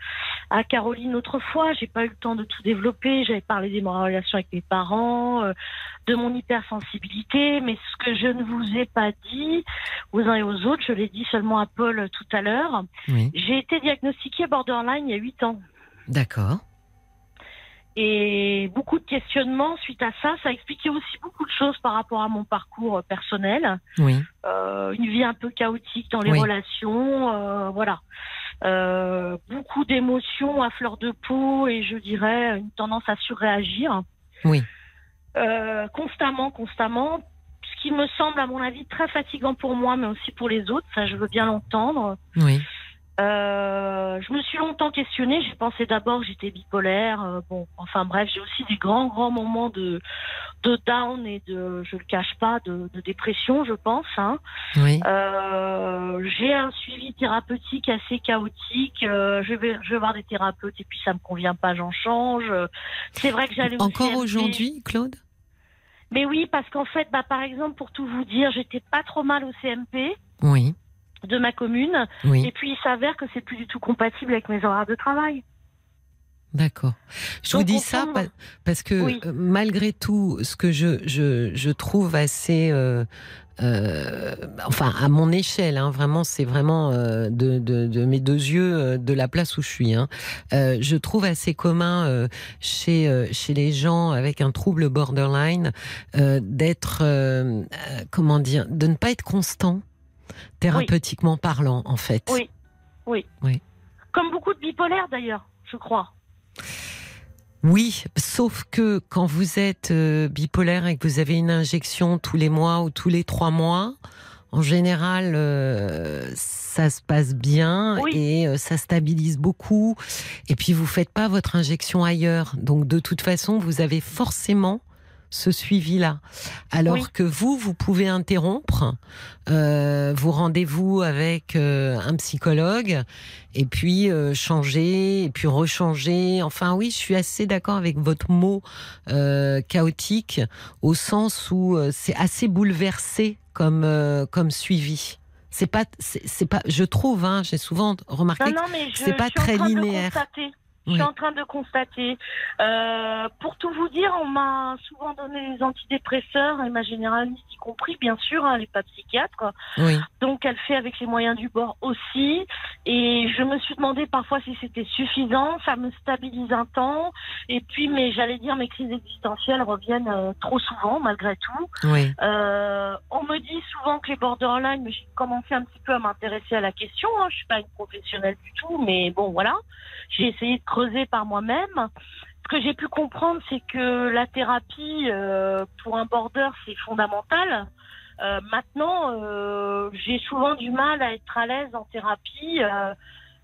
à Caroline autrefois. J'ai pas eu le temps de tout développer. J'avais parlé de ma relation avec mes parents, euh, de mon hypersensibilité. Mais ce que je ne vous ai pas dit aux uns et aux autres, je l'ai dit seulement à Paul tout à l'heure. Oui. J'ai été diagnostiquée borderline il y a 8 ans. D'accord. Et beaucoup de questionnements suite à ça. Ça expliquait aussi beaucoup de choses par rapport à mon parcours euh, personnel. Oui. Euh, une vie un peu chaotique dans les Oui. relations, euh, voilà. Euh, beaucoup d'émotions à fleur de peau et je dirais une tendance à surréagir. Oui. Euh, constamment, constamment. Ce qui me semble, à mon avis, très fatigant pour moi, mais aussi pour les autres. Ça, je veux bien l'entendre. Oui. Euh, je me suis longtemps questionnée. J'ai pensé d'abord que j'étais bipolaire. euh, bon, enfin bref, j'ai aussi des grands, grands moments de, de down et de, je le cache pas, de, de dépression, je pense. Hein. Oui. Euh, j'ai un suivi thérapeutique assez chaotique. Euh, je vais, je vais voir des thérapeutes et puis ça me convient pas, j'en change. C'est vrai que j'allais Encore aujourd'hui, Claude? Mais oui, parce qu'en fait, bah, par exemple, pour tout vous dire, j'étais pas trop mal au CMP Oui. De ma commune. Et Oui. puis il s'avère que c'est plus du tout compatible avec mes horaires de travail. D'accord. Je vous dis ça pa- parce que oui. euh, malgré tout, ce que je, je, je trouve assez euh, euh, enfin à mon échelle, hein, vraiment, c'est vraiment euh, de, de, de, mes deux yeux euh, de la place où je suis. Hein, euh, je trouve assez commun euh, chez euh, chez les gens avec un trouble borderline euh, d'être, comment dire, de ne pas être constant, thérapeutiquement parlant, en fait. Oui. Oui. Oui. Comme beaucoup de bipolaires d'ailleurs, je crois. Oui, sauf que quand vous êtes euh, bipolaire et que vous avez une injection tous les mois ou tous les trois mois, en général, euh, ça se passe bien Oui. et euh, ça stabilise beaucoup. Et puis vous faites pas votre injection ailleurs, donc de toute façon, vous avez forcément ce suivi-là. Alors Oui. que vous, vous pouvez interrompre euh, vos rendez-vous avec euh, un psychologue et puis euh, changer et puis rechanger. Enfin oui, je suis assez d'accord avec votre mot euh, chaotique au sens où c'est assez bouleversé comme comme suivi. C'est pas c'est pas je trouve hein, j'ai souvent remarqué Non, que non, mais je, c'est pas je suis très en train linéaire. De Je suis en train de constater. Euh, pour tout vous dire, on m'a souvent donné des antidépresseurs et ma généraliste y compris, bien sûr, hein, elle n'est pas psychiatre. oui. Donc elle fait avec les moyens du bord aussi. Et je me suis demandé parfois si c'était suffisant. Ça me stabilise un temps. Et puis, mais j'allais dire, mes crises existentielles reviennent euh, trop souvent malgré tout. Oui. Euh, on me dit souvent que les borderline, mais j'ai commencé un petit peu à m'intéresser à la question. Hein. Je suis pas une professionnelle du tout, mais bon, voilà. J'ai essayé de creuser par moi-même. Ce que j'ai pu comprendre, c'est que la thérapie euh, pour un border, c'est fondamental. Euh, maintenant, euh, j'ai souvent du mal à être à l'aise en thérapie.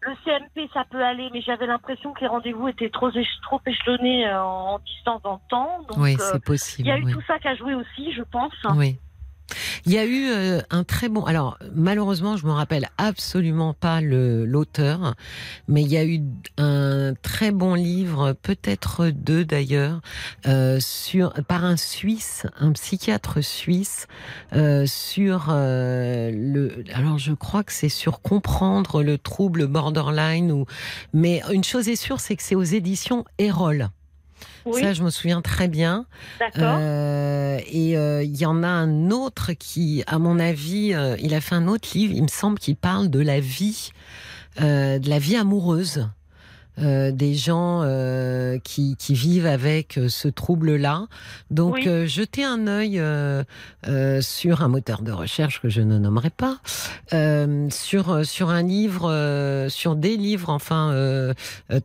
Le CMP, ça peut aller, mais j'avais l'impression que les rendez-vous étaient trop, éch- trop échelonnés en distance dans le temps. Donc, oui, c'est il possible. y a eu oui. tout ça qui a joué aussi, je pense. Oui. Il y a eu euh, un très bon. Alors malheureusement, je me rappelle absolument pas l'auteur, mais il y a eu un très bon livre, peut-être deux d'ailleurs, euh, sur par un Suisse, un psychiatre suisse, euh, sur euh, le. Alors je crois que c'est sur comprendre le trouble borderline ou. Mais une chose est sûre, c'est que c'est aux éditions Erol. Oui, Ça, je me souviens très bien. d'accord. Euh, et euh, il y en a un autre qui, à mon avis, euh, il a fait un autre livre, il me semble, qui parle de la vie, euh, de la vie amoureuse. Euh, des gens euh, qui, qui vivent avec euh, ce trouble-là. Donc, Oui. euh, jetez un œil euh, euh, sur un moteur de recherche que je ne nommerai pas, euh, sur sur un livre, euh, sur des livres, enfin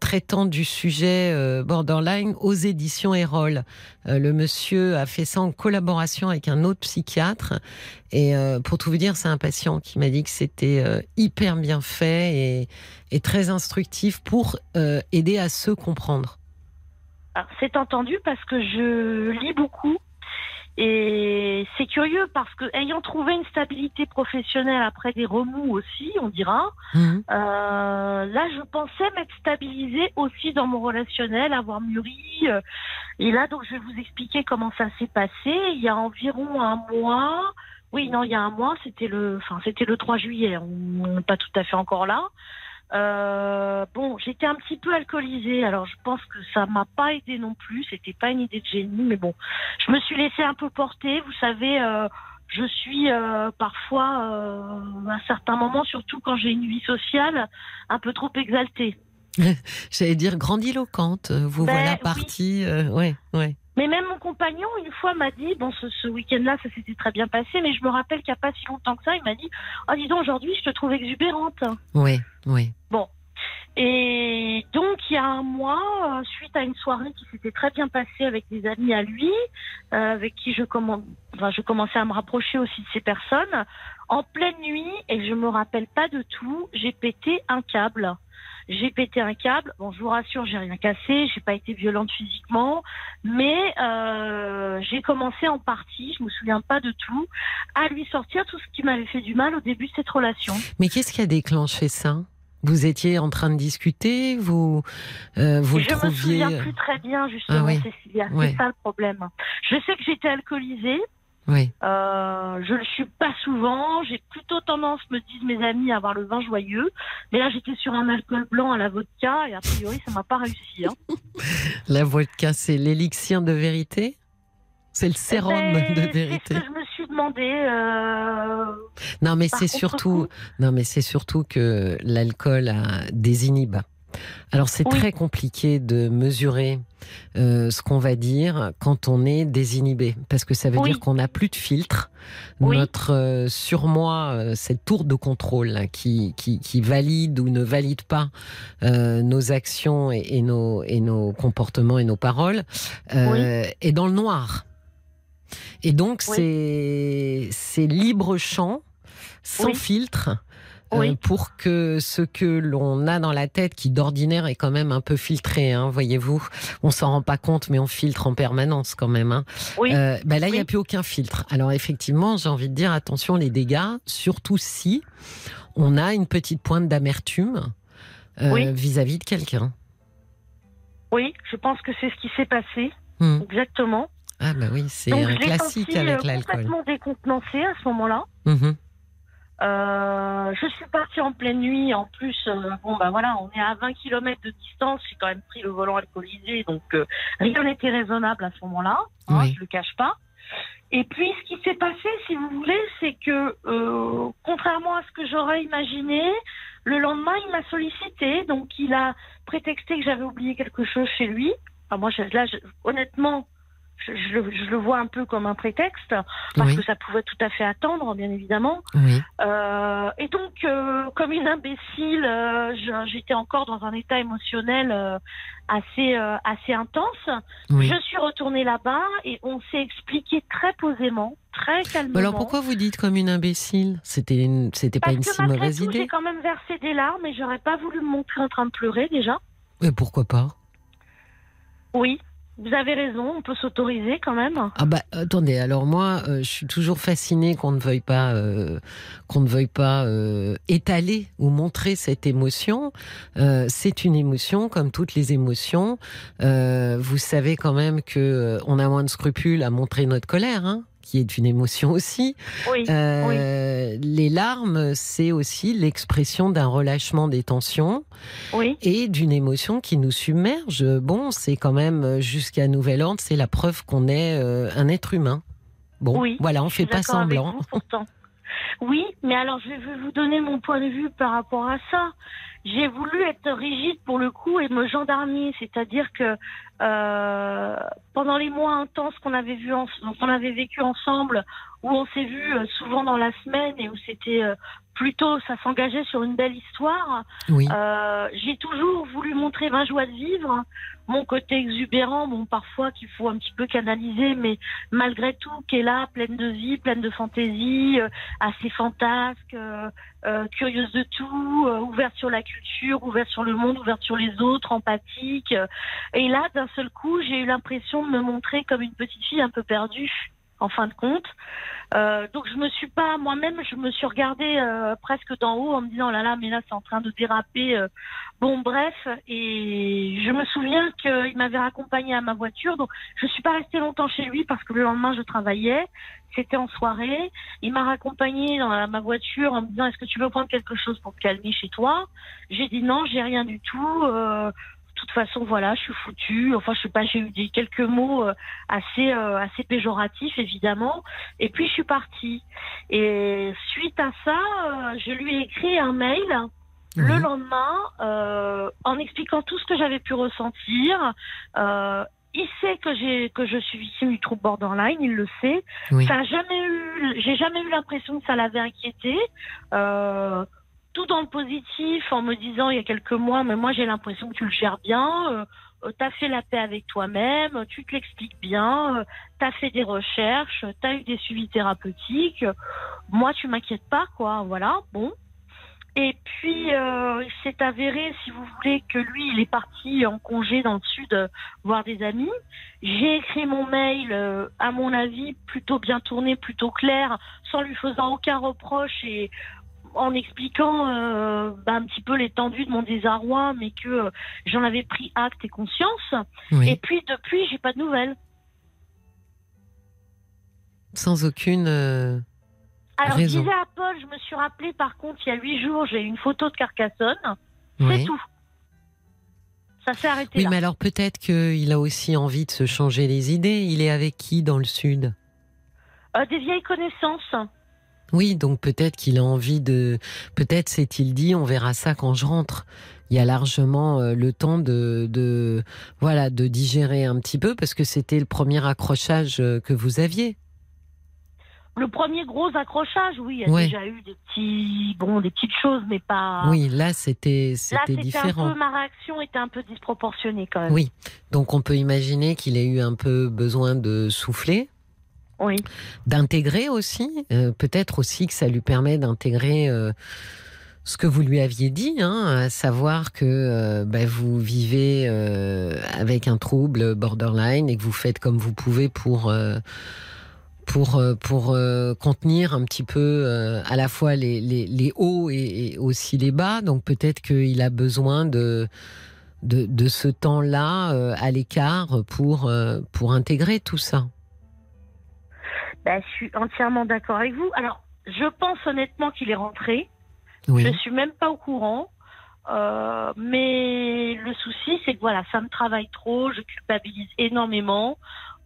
traitant du sujet euh, borderline aux éditions Erol. Euh, le monsieur a fait ça en collaboration avec un autre psychiatre. Et euh, pour tout vous dire, c'est un patient qui m'a dit que c'était euh, hyper bien fait et, et très instructif pour euh, aider à se comprendre. C'est entendu parce que je lis beaucoup et c'est curieux parce que ayant trouvé une stabilité professionnelle après des remous aussi, on dira, Mhm. euh, là je pensais m'être stabilisée aussi dans mon relationnel, avoir mûri. euh, et là donc je vais vous expliquer comment ça s'est passé. Il y a environ un mois, oui non il y a un mois, c'était le, enfin c'était le 3 juillet, on n'est pas tout à fait encore là. Euh, bon, j'étais un petit peu alcoolisée, alors je pense que ça m'a pas aidé non plus. C'était pas une idée de génie, mais bon, je me suis laissée un peu porter. Vous savez, euh, je suis euh, parfois, à certains moments, surtout quand j'ai une vie sociale, un peu trop exaltée. [LAUGHS] J'allais dire grandiloquente. Vous Ben, voilà oui. partie. euh, ouais, ouais. Mais même mon compagnon, une fois, m'a dit, bon, ce, ce week-end-là, ça s'était très bien passé, mais je me rappelle qu'il n'y a pas si longtemps que ça, il m'a dit, oh, dis donc, aujourd'hui, je te trouve exubérante. Ouais, ouais. Et donc, il y a un mois, euh, suite à une soirée qui s'était très bien passée avec des amis à lui, euh, avec qui je, commen- enfin, je commençais à me rapprocher aussi de ces personnes, en pleine nuit, et je me rappelle pas de tout, j'ai pété un câble. J'ai pété un câble. Bon, je vous rassure, j'ai rien cassé, j'ai pas été violente physiquement, mais euh, j'ai commencé en partie, je me souviens pas de tout, à lui sortir tout ce qui m'avait fait du mal au début de cette relation. Mais qu'est-ce qui a déclenché ça? Vous étiez en train de discuter Vous, euh, vous Et le je me trouviez souviens plus très bien justement, Ah oui. Cécilia. C'est ça le problème. Je sais que j'étais alcoolisée. Oui. Euh, je le suis pas souvent. J'ai plutôt tendance, me disent mes amis, à avoir le vin joyeux. Mais là, j'étais sur un alcool blanc à la vodka et a priori, ça m'a pas réussi. Hein. [LAUGHS] La vodka, c'est l'élixir de vérité? C'est le sérum de c'est vérité. ce que je me su demander. euh, Non, mais c'est surtout, coup- non, mais c'est surtout que l'alcool a des inhibes. Alors c'est Oui. très compliqué de mesurer euh, ce qu'on va dire quand on est désinhibé, parce que ça veut Oui. dire qu'on n'a plus de filtre. Oui. Notre euh, surmoi, euh, cette tour de contrôle là, qui, qui, qui valide ou ne valide pas nos actions et, et nos, et nos comportements et nos paroles, est dans le noir. Et donc c'est libre champ, sans filtre. Euh, Oui. pour que ce que l'on a dans la tête, qui d'ordinaire est quand même un peu filtré, hein, voyez-vous, on s'en rend pas compte, mais on filtre en permanence quand même. Hein. Oui. Euh, ben là, il n'y a plus aucun filtre. Alors effectivement, j'ai envie de dire attention les dégâts, surtout si on a une petite pointe d'amertume euh, vis-à-vis de quelqu'un. Oui, je pense que c'est ce qui s'est passé, Hmm. exactement. Ah bah oui, c'est Donc un classique avec l'alcool. complètement décontenancée à ce moment-là. Mhm. Euh, je suis partie en pleine nuit. En plus, euh, bon bah voilà, on est à 20 km de distance. J'ai quand même pris le volant alcoolisé, donc euh, rien n'était raisonnable à ce moment-là. Hein, Oui. Je le cache pas. Et puis, ce qui s'est passé, si vous voulez, c'est que contrairement à ce que j'aurais imaginé, le lendemain, il m'a sollicité. Donc, il a prétexté que j'avais oublié quelque chose chez lui. Enfin, moi, je- là, je- honnêtement, je, je le- je le vois un peu comme un prétexte parce Oui. que ça pouvait tout à fait attendre, bien évidemment. Oui. Euh, et donc, euh, comme une imbécile, euh, j'étais encore dans un état émotionnel assez assez intense. oui. Je suis retournée là-bas et on s'est expliqué très posément, très calmement. Alors pourquoi vous dites comme une imbécile? C'était pas Parce une que si malgré mauvaise tout, idée. j'ai quand même versé des larmes et j'aurais pas voulu me montrer en train de pleurer déjà. Mais pourquoi pas? Oui, vous avez raison, on peut s'autoriser quand même. Ah bah attendez, alors moi euh, je suis toujours fascinée qu'on ne veuille pas euh, qu'on ne veuille pas euh, étaler ou montrer cette émotion. C'est une émotion comme toutes les émotions. Vous savez quand même que on a moins de scrupules à montrer notre colère, hein, qui est une émotion aussi. Oui, Euh, Les larmes, c'est aussi l'expression d'un relâchement des tensions oui, et d'une émotion qui nous submerge. Bon, c'est quand même euh, jusqu'à nouvel ordre, c'est la preuve qu'on est euh, un être humain. Bon, Oui, voilà, on suis fait pas semblant. vous. Oui, mais alors je vais vous donner mon point de vue par rapport à ça. J'ai voulu être rigide pour le coup et me gendarmer, c'est-à-dire que euh, pendant les mois intenses qu'on avait vu, en, qu'on avait vécu ensemble, où on s'est vu euh, souvent dans la semaine et où c'était euh, plutôt, ça s'engageait sur une belle histoire. Oui, Euh, j'ai toujours voulu montrer ma joie de vivre, mon côté exubérant, bon parfois qu'il faut un petit peu canaliser, mais malgré tout qui est là, pleine de vie, pleine de fantaisie, euh, assez fantasque, euh, euh, curieuse de tout, euh, ouverte sur la culture, ouverte sur le monde, ouverte sur les autres, empathique. Et là, d'un seul coup, j'ai eu l'impression de me montrer comme une petite fille un peu perdue. En fin de compte, Euh, donc je me suis pas moi-même, je me suis regardée euh, presque d'en haut en me disant oh là là, mais là c'est en train de déraper. euh. Bon bref, et je me souviens qu'il m'avait raccompagnée à ma voiture, donc je suis pas restée longtemps chez lui parce que le lendemain je travaillais, c'était en soirée. Il m'a raccompagnée dans ma voiture en me disant est-ce que tu veux prendre quelque chose pour te calmer chez toi? J'ai dit non, j'ai rien du tout. De toute façon, voilà, je suis foutue. Enfin, je sais pas, j'ai eu dit quelques mots euh, assez, euh, assez péjoratifs, évidemment. Et puis, je suis partie. Et suite à ça, euh, je lui ai écrit un mail le lendemain euh, en expliquant tout ce que j'avais pu ressentir. Euh, il sait que j'ai que je suis victime du trouble borderline, il le sait. oui. Ça a jamais eu, j'ai jamais eu l'impression que ça l'avait inquiété. Euh, tout dans le positif, en me disant il y a quelques mois, mais moi j'ai l'impression que tu le gères bien. Euh, euh, t'as fait la paix avec toi-même, tu te l'expliques bien, euh, t'as fait des recherches, t'as eu des suivis thérapeutiques. Moi, tu m'inquiètes pas, quoi. Voilà, bon. Et puis, euh, il s'est avéré, si vous voulez, que lui, il est parti en congé dans le sud euh, voir des amis. J'ai écrit mon mail, euh, à mon avis, plutôt bien tourné, plutôt clair, sans lui faisant aucun reproche et en expliquant euh, bah, un petit peu l'étendue de mon désarroi, mais que euh, j'en avais pris acte et conscience. oui. Et puis, depuis, j'ai pas de nouvelles. Sans aucune. euh, Alors, Raison. je disais à Paul, je me suis rappelé, par contre, il y a huit jours, j'ai eu une photo de Carcassonne. C'est tout. Ça s'est arrêté Oui, là. mais alors peut-être qu'il a aussi envie de se changer les idées. Il est avec qui dans le sud? Des vieilles connaissances. Oui, donc peut-être qu'il a envie de. Peut-être s'est-il dit, on verra ça quand je rentre. Il y a largement euh, le temps de, de, voilà, de digérer un petit peu parce que c'était le premier accrochage euh, que vous aviez. Le premier gros accrochage, oui, il y a Ouais. déjà eu des petits, bon, des petites choses, mais pas. Oui, là c'était c'était c'était un différent. peu, ma réaction était un peu disproportionnée quand même. Oui, donc on peut imaginer qu'il ait eu un peu besoin de souffler, D'intégrer aussi. euh, Peut-être aussi que ça lui permet d'intégrer euh, ce que vous lui aviez dit, hein, à savoir que euh, bah, vous vivez avec un trouble borderline et que vous faites comme vous pouvez pour pour pour contenir un petit peu à la fois les, les, les hauts et, aussi les bas. Donc peut-être qu'il a besoin de de, de ce temps-là à l'écart pour pour intégrer tout ça. Bah, je suis entièrement d'accord avec vous. Alors, je pense honnêtement qu'il est rentré. Oui. Je suis même pas au courant. Euh, mais le souci, c'est que voilà, ça me travaille trop, je culpabilise énormément,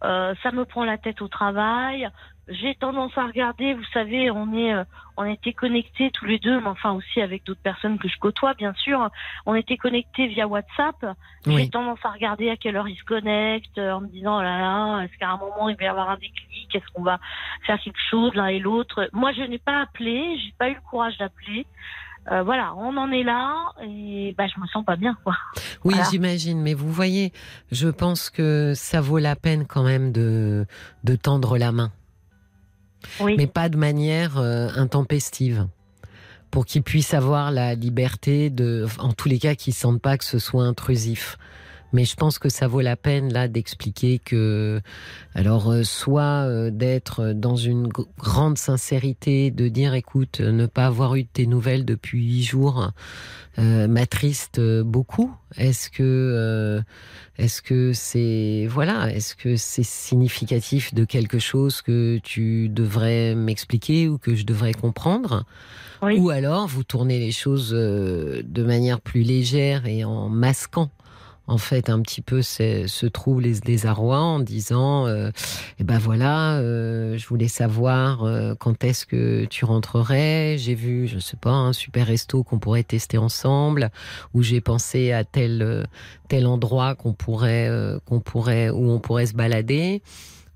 euh, ça me prend la tête au travail. J'ai tendance à regarder, vous savez, on est, euh, on était connectés tous les deux, mais enfin aussi avec d'autres personnes que je côtoie, bien sûr. On était connectés via WhatsApp. J'ai Oui. tendance à regarder à quelle heure ils se connectent, euh, en me disant oh là là, est-ce qu'à un moment il va y avoir un déclic, est-ce qu'on va faire quelque chose l'un et l'autre. Moi, je n'ai pas appelé, j'ai pas eu le courage d'appeler. Euh, voilà, on en est là et bah, je me sens pas bien. Quoi. Oui, Voilà. j'imagine, mais vous voyez, je pense que ça vaut la peine quand même de, de tendre la main, Mais pas de manière euh, intempestive, pour qu'ils puissent avoir la liberté de, en tous les cas, qu'ils sentent pas que ce soit intrusif. Mais je pense que ça vaut la peine là d'expliquer que, alors, euh, soit euh, d'être dans une grande sincérité, de dire, écoute, euh, ne pas avoir eu de tes nouvelles depuis huit jours euh, m'attriste beaucoup. Est-ce que, est-ce que c'est, voilà, est-ce que c'est significatif de quelque chose que tu devrais m'expliquer ou que je devrais comprendre? Oui. Ou alors vous tournez les choses de manière plus légère et en masquant en fait un petit peu ce, trouble et ce désarroi en disant euh, eh ben voilà euh, je voulais savoir euh, quand est-ce que tu rentrerais? J'ai vu je sais pas un super resto qu'on pourrait tester ensemble ou j'ai pensé à tel euh, tel endroit qu'on pourrait euh, qu'on pourrait où on pourrait se balader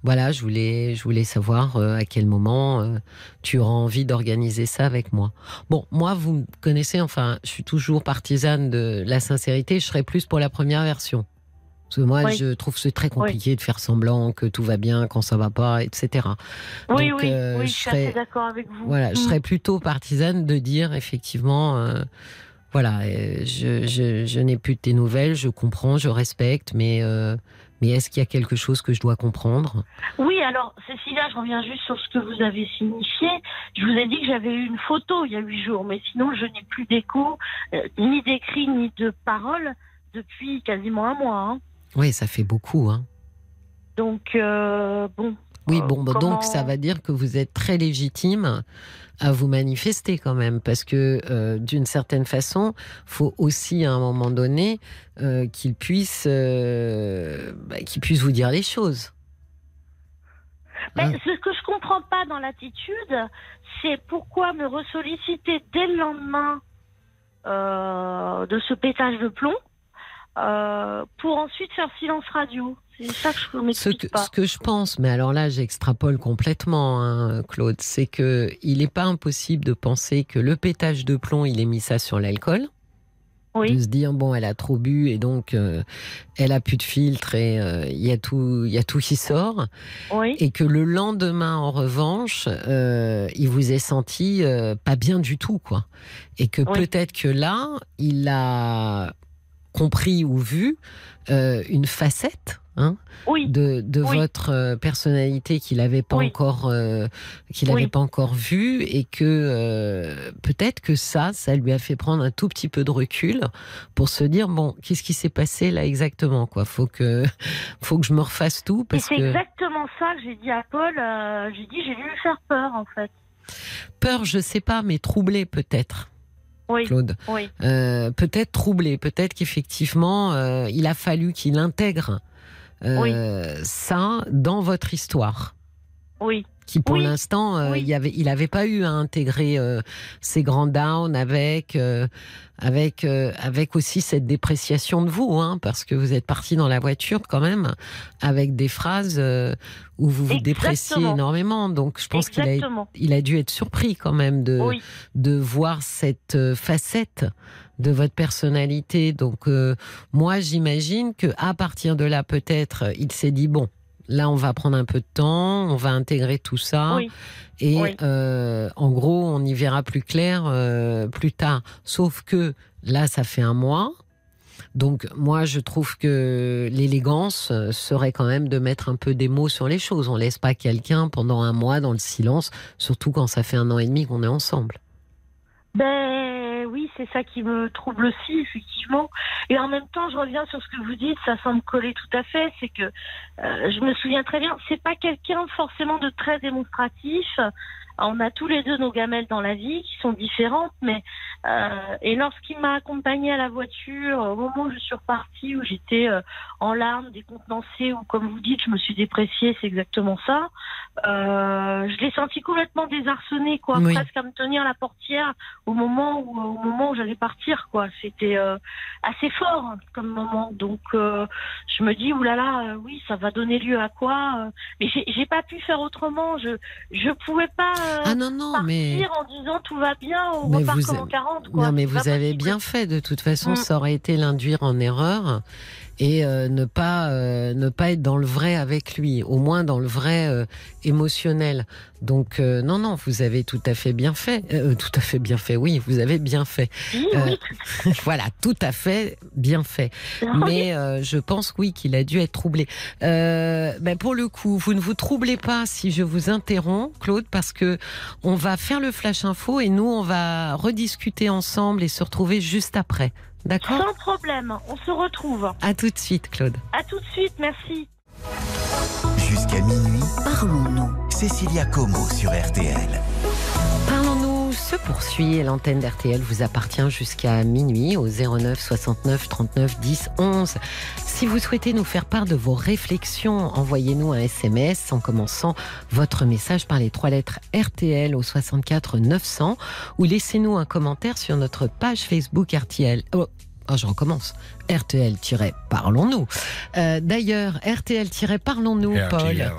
voilà, je voulais, je voulais savoir euh, à quel moment euh, tu auras envie d'organiser ça avec moi. Bon, moi, vous me connaissez, enfin, je suis toujours partisane de la sincérité. Je serais plus pour la première version. Parce que moi, Oui. je trouve c'est très compliqué de faire semblant que tout va bien quand ça va pas, etc. oui, donc, oui, euh, oui, je je serais- d'accord avec vous. Voilà, je Mm. serais plutôt partisane de dire effectivement, voilà, je, je, je n'ai plus de tes nouvelles, je comprends, je respecte, mais, euh, mais est-ce qu'il y a quelque chose que je dois comprendre? Oui, alors, Cécilia, je reviens juste sur ce que vous avez signifié. Je vous ai dit que j'avais eu une photo il y a huit jours, mais sinon, je n'ai plus d'écho, euh, ni d'écrit, ni de parole depuis quasiment un mois. hein. Oui, ça fait beaucoup, hein. Donc, euh, bon. Oui, Euh, bon, bah, comment- donc ça va dire que vous êtes très légitime à vous manifester quand même, parce que euh, d'une certaine façon, faut aussi à un moment donné euh, qu'il puisse, euh, bah, qu'il puisse vous dire les choses. Mais Hein? ce que je comprends pas dans l'attitude, c'est pourquoi me ressolliciter dès le lendemain de ce pétage de plomb pour ensuite faire silence radio. C'est ça que je ne Ce que, pas. ce que je pense, mais alors là j'extrapole complètement, hein, Claude, c'est que il n'est pas impossible de penser que le pétage de plomb, il est mis ça sur l'alcool. De Oui, se dire bon, elle a trop bu et donc euh, elle a plus de filtre et euh, il y a tout, il y a tout qui sort. oui, et que le lendemain, en revanche, euh, il vous est senti pas bien du tout, quoi. Et que Oui. peut-être que là, il a compris ou vu une facette hein, oui. de, de Oui. votre euh, personnalité qu'il n'avait pas Oui. encore euh, qu'il Oui. avait pas encore vue et que euh, peut-être que ça ça lui a fait prendre un tout petit peu de recul pour se dire bon qu'est-ce qui s'est passé là exactement quoi? Faut que [LAUGHS] faut que je me refasse tout Et parce c'est que exactement ça que j'ai dit à Paul. euh, j'ai dit, j'ai dû lui faire peur, en fait. peur je sais pas mais troublé peut-être Oui, Claude oui, Euh, peut-être troublé peut-être qu'effectivement euh, il a fallu qu'il intègre euh, ça dans votre histoire Oui. Qui pour Oui. l'instant, euh, Oui. il avait, il avait pas eu à intégrer euh, ces grands downs avec, avec, avec aussi cette dépréciation de vous, hein, parce que vous êtes parti dans la voiture quand même avec des phrases où vous vous dépréciez énormément. Donc je pense qu'il a, il a dû être surpris quand même de, de voir cette facette de votre personnalité. Donc euh, moi, j'imagine que à partir de là, peut-être, il s'est dit bon, là, on va prendre un peu de temps, on va intégrer tout ça, Oui. et Oui. euh, en gros, on y verra plus clair euh, plus tard. Sauf que là, ça fait un mois. Donc moi, je trouve que l'élégance serait quand même de mettre un peu des mots sur les choses. On laisse pas quelqu'un pendant un mois dans le silence, surtout quand ça fait un an et demi qu'on est ensemble. Ben oui, c'est ça qui me trouble aussi, effectivement. Et en même temps, je reviens sur ce que vous dites, ça semble coller tout à fait. C'est que euh, je me souviens très bien, c'est pas quelqu'un forcément de très démonstratif. On a tous les deux nos gamelles dans la vie qui sont différentes, mais euh, et lorsqu'il m'a accompagnée à la voiture, au moment où je suis repartie, où j'étais euh, en larmes, décontenancée, ou comme vous dites, je me suis dépréciée, c'est exactement ça. Euh, je l'ai senti complètement désarçonnée, quoi, Oui. presque à me tenir la portière au moment où au moment où j'allais partir quoi c'était euh, assez fort hein, comme moment donc euh, je me dis oulala oui ça va donner lieu à quoi euh, mais j'ai j'ai pas pu faire autrement je je pouvais pas euh, Ah non non, partir mais en disant tout va bien on Mais repart vous comme a- en 40 quoi non mais vous avez bien fait. De toute façon, Mm. ça aurait été l'induire en erreur et euh, ne pas euh, ne pas être dans le vrai avec lui, au moins dans le vrai euh, émotionnel. Donc euh, non non, vous avez tout à fait bien fait, Euh, tout à fait bien fait. Oui, vous avez bien fait. Oui, Euh, oui, [LAUGHS] voilà, tout à fait bien fait. oui. Mais euh, je pense oui qu'il a dû être troublé. Euh, ben pour le coup, vous ne vous troublez pas si je vous interromps, Claude, parce que on va faire le flash info et nous on va rediscuter ensemble et se retrouver juste après. D'accord sans problème on se retrouve À tout de suite, Claude. à tout de suite merci Jusqu'à minuit, Parlons-nous. Cécilia Como sur RTL. Se poursuit et l'antenne d'RTL vous appartient jusqu'à minuit au 09 69 39 10 11. Si vous souhaitez nous faire part de vos réflexions, envoyez-nous un SMS en commençant votre message par les trois lettres RTL au 64 900 ou laissez-nous un commentaire sur notre page Facebook RTL. Oh, oh, je recommence. RTL-Parlons-nous. Euh, D'ailleurs, RTL-Parlons-nous, Paul.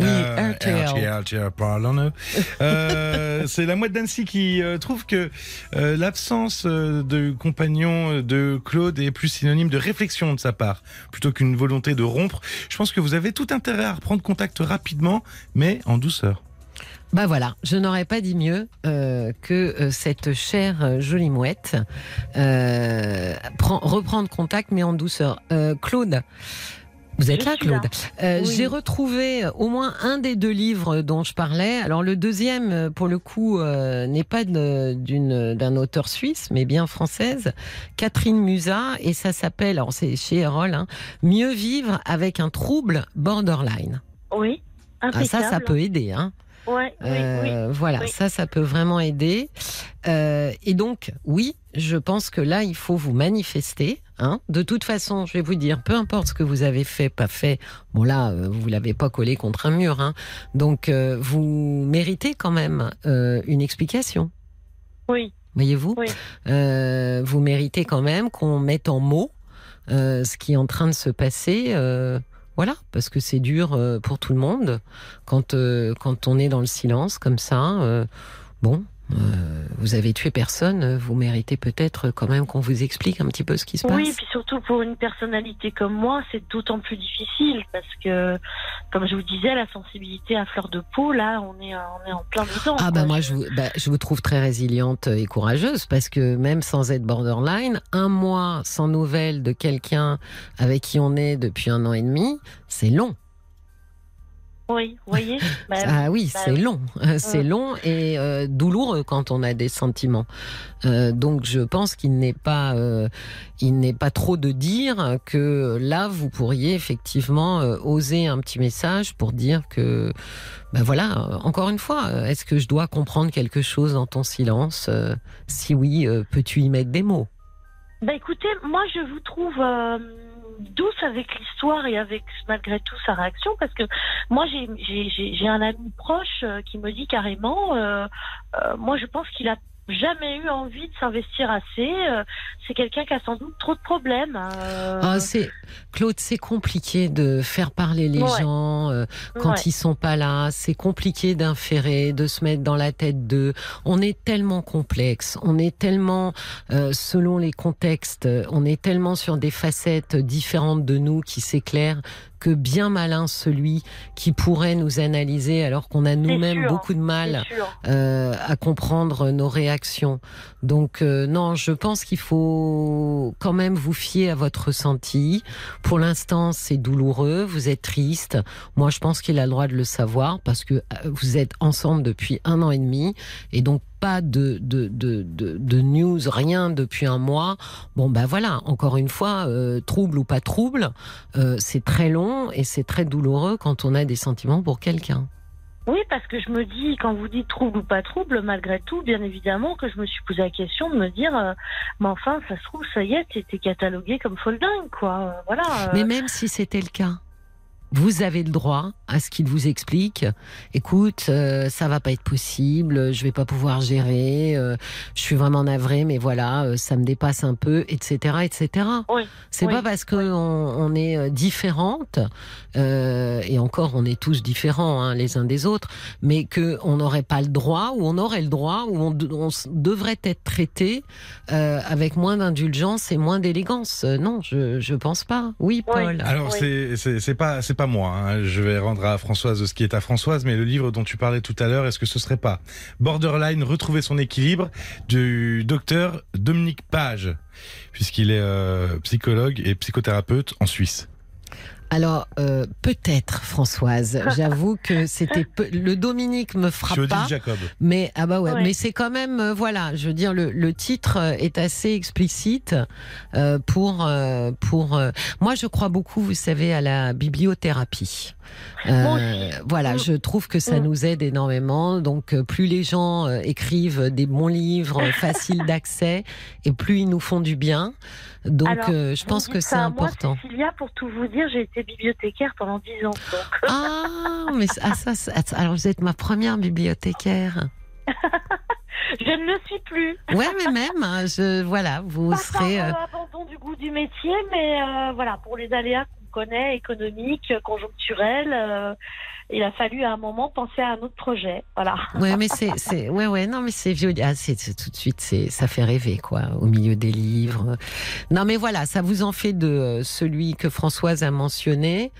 Oui, Euh, RTL. RTL. [LAUGHS] Euh, c'est la mouette d'Annecy qui euh, trouve que euh, l'absence de compagnon de Claude est plus synonyme de réflexion de sa part, plutôt qu'une volonté de rompre. Je pense que vous avez tout intérêt à reprendre contact rapidement, mais en douceur. Bah voilà, je n'aurais pas dit mieux euh, que euh, cette chère jolie mouette euh, prend, reprendre contact mais en douceur. Claude, vous êtes là. Claude Euh, Oui. J'ai retrouvé au moins un des deux livres dont je parlais. Alors le deuxième, euh, pour le coup, euh, n'est pas d'un auteur suisse, mais bien française, Catherine Musa, et ça s'appelle, alors c'est chez Erol, hein, Mieux vivre avec un trouble borderline. oui Ah, ça, ça peut aider, hein. ouais oui oui Euh, Voilà, ça, ça peut vraiment aider. Euh, et donc, oui, je pense que là, il faut vous manifester. Hein. De toute façon, je vais vous dire, peu importe ce que vous avez fait, pas fait, bon là, euh, vous l'avez pas collé contre un mur. Hein. Donc, euh, vous méritez quand même euh, une explication. oui Voyez-vous? Oui. Euh, Vous méritez quand même qu'on mette en mots ce qui est en train de se passer. voilà, parce que c'est dur pour tout le monde quand, quand on est dans le silence comme ça. bon, euh, vous avez tué personne, euh, vous méritez peut-être quand même qu'on vous explique un petit peu ce qui se Oui, passe. puis surtout pour une personnalité comme moi, c'est d'autant plus difficile parce que, comme je vous disais, la sensibilité à fleur de peau, là, on est, on est en plein dedans. Ah quoi. bah moi je vous, bah, je vous trouve très résiliente et courageuse parce que même sans être borderline, un mois sans nouvelles de quelqu'un avec qui on est depuis un an et demi, c'est long. Oui, vous voyez. Bah, Ah oui, bah c'est oui. long, c'est Ouais. long et euh, douloureux quand on a des sentiments. Euh, donc je pense qu'il n'est pas, euh, il n'est pas trop de dire que là vous pourriez effectivement euh, oser un petit message pour dire que, ben voilà, euh, encore une fois, euh, est-ce que je dois comprendre quelque chose dans ton silence Euh, Si oui, euh, peux-tu y mettre des mots? Bah écoutez, moi je vous trouve euh, douce avec l'histoire et avec malgré tout sa réaction parce que moi j'ai- un ami proche euh, qui me dit carrément, euh, euh, moi je pense qu'il a jamais eu envie de s'investir assez. euh, c'est quelqu'un qui a sans doute trop de problèmes. euh, Ah, c'est Claude, c'est compliqué de faire parler les Ouais. gens euh, quand ouais. ils sont pas là. C'est compliqué d'inférer, de se mettre dans la tête d'eux. On est tellement complexe, on est tellement euh, selon les contextes, on est tellement sur des facettes différentes de nous qui s'éclairent que bien malin celui qui pourrait nous analyser alors qu'on a nous-mêmes beaucoup de mal euh, à comprendre nos réactions. Donc euh, non, je pense qu'il faut quand même vous fier à votre ressenti. Pour l'instant, c'est douloureux, vous êtes triste. Moi, je pense qu'il a le droit de le savoir parce que euh, vous êtes ensemble depuis un an et demi et donc pas de, de, de, de, news, rien depuis un mois. Bon, ben voilà, encore une fois, euh, trouble ou pas trouble, euh, c'est très long et c'est très douloureux quand on a des sentiments pour quelqu'un. Oui, parce que je me dis, quand vous dites trouble ou pas trouble, malgré tout, bien évidemment, que je me suis posé la question de me dire, euh, mais enfin, ça se trouve, ça y est, t'es catalogué comme folle dingue, quoi. Voilà. Mais même si c'était le cas, vous avez le droit à ce qu'il vous explique. Écoute, euh, ça va pas être possible, je vais pas pouvoir gérer, euh, je suis vraiment navrée, mais voilà, euh, ça me dépasse un peu, etc., etc. Oui, C'est oui, pas parce que oui. on, on est euh, différentes euh, et encore on est tous différents hein, les uns des autres, mais que on n'aurait pas le droit ou on aurait le droit ou on, devrait être traité euh, avec moins d'indulgence et moins d'élégance. Euh, non, je je pense pas. Oui, Oui. Paul. Alors Oui. c'est c'est c'est pas c'est pas moi. hein. Je vais rendre à Françoise ce qui est à Françoise, mais le livre dont tu parlais tout à l'heure, est-ce que ce serait pas Borderline retrouver son équilibre du docteur Dominique Page, puisqu'il est euh, psychologue et psychothérapeute en Suisse. Alors euh, peut-être Françoise, [LAUGHS] j'avoue que c'était peu- le Dominique me frappe suis pas. Jacob. Mais ah bah ouais, Ouais. mais c'est quand même euh, voilà, je veux dire le, le titre euh, est assez explicite euh, pour euh, pour euh, moi je crois beaucoup, vous savez, à la bibliothérapie. Euh, voilà, je trouve que ça nous aide énormément. Donc euh, plus les gens euh, écrivent des bons livres faciles d'accès et plus ils nous font du bien. Donc Alors, euh, je pense que c'est important. Cécilia, pour tout vous dire, j'ai été bibliothécaire pendant 10 ans. Donc. Ah, mais ah, ça, ça- alors vous êtes ma première bibliothécaire. [LAUGHS] Je ne le suis plus. Ouais, mais même, je, voilà, vous Pas serez. par euh, abandon du goût du métier, mais euh, voilà, pour les aléas connaît, économiques, conjoncturels, euh, il a fallu à un moment penser à un autre projet. Voilà. Mais c'est, c'est, non, mais c'est vieux. Ah, c'est, tout de suite, ça fait rêver, quoi, au milieu des livres. Non, mais voilà, ça vous en fait de euh, celui que Françoise a mentionné,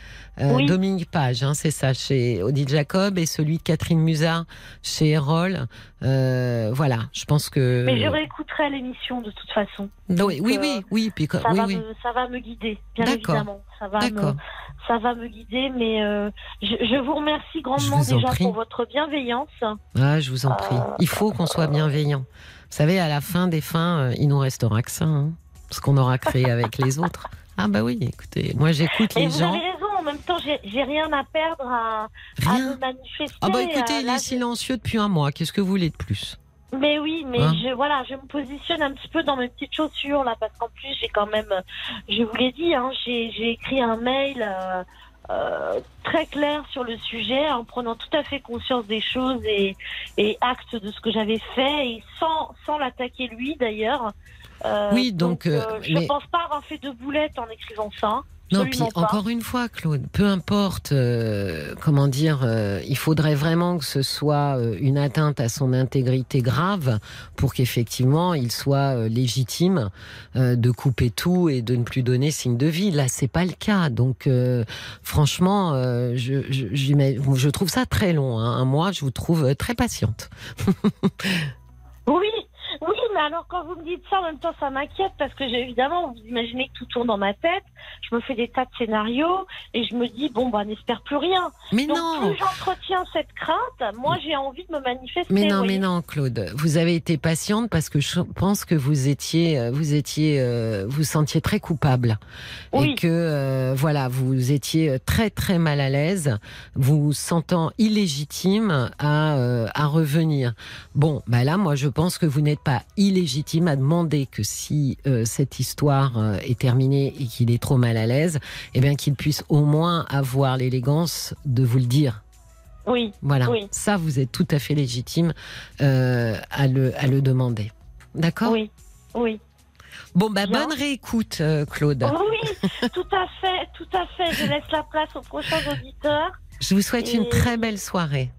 euh, Oui. Dominique Page, hein, c'est ça, chez Odile Jacob, et celui de Catherine Musard chez Erol. Euh, voilà, je pense que. Mais je réécouterai l'émission de toute façon. Non, oui, oui, euh, oui, oui, puis, Ça, oui, va. Me, ça va me guider, bien évidemment. Ça va, me, ça va me guider, mais euh, je, je vous remercie grandement vous déjà pour votre bienveillance. Ah, je vous en prie. Il faut qu'on soit bienveillant. Vous savez, à la fin des fins, il nous restera que ça, hein, ce qu'on aura créé avec les autres. Ah bah oui, écoutez, moi j'écoute les gens. avez en même temps, j'ai rien à perdre à, à me manifester. Ah bah écoutez, il est silencieux depuis un mois. Qu'est-ce que vous voulez de plus? Mais oui, mais Hein? je voilà, je me positionne un petit peu dans mes petites chaussures là, parce qu'en plus j'ai quand même, euh, je vous l'ai dit, hein, j'ai écrit un mail euh, euh, très clair sur le sujet, en prenant tout à fait conscience des choses et, et acte de ce que j'avais fait, et sans sans l'attaquer lui d'ailleurs. Euh, Oui, donc, euh, je mais- pense pas avoir fait de boulettes en écrivant ça. Non, puis pas. encore une fois, Claude, peu importe, euh, comment dire, euh, il faudrait vraiment que ce soit euh, une atteinte à son intégrité grave pour qu'effectivement il soit euh, légitime euh, de couper tout et de ne plus donner signe de vie. Là, c'est pas le cas. Donc, euh, franchement, euh, je, je, je trouve ça très long. Hein. Un mois, je vous trouve très patiente. [LAUGHS] Oui, mais alors quand vous me dites ça, en même temps, ça m'inquiète parce que évidemment, vous imaginez que tout tourne dans ma tête. Je me fais des tas de scénarios et je me dis bon bah n'espère plus rien. Mais Donc non. plus j'entretiens cette crainte, moi j'ai envie de me manifester. Mais non, mais non, Claude. Vous avez été patiente parce que je pense que vous étiez, euh, vous étiez, euh, vous sentiez très coupable Oui. et que euh, voilà, vous étiez très très mal à l'aise, vous sentant illégitime à euh, à revenir. Bon, bah là, moi, je pense que vous n'êtes pas illégitime à demander que si euh, cette histoire euh, est terminée et qu'il est trop mal à l'aise, eh bien qu'il puisse au moins avoir l'élégance de vous le dire. Oui, Voilà, Oui. ça vous êtes tout à fait légitime euh, à, le, à le demander. D'accord? Oui, oui. Bon, bah, Bien. bonne réécoute, euh, Claude. Oui, tout à fait, tout à fait. Je laisse la place aux prochains auditeurs. Je vous souhaite une très belle soirée.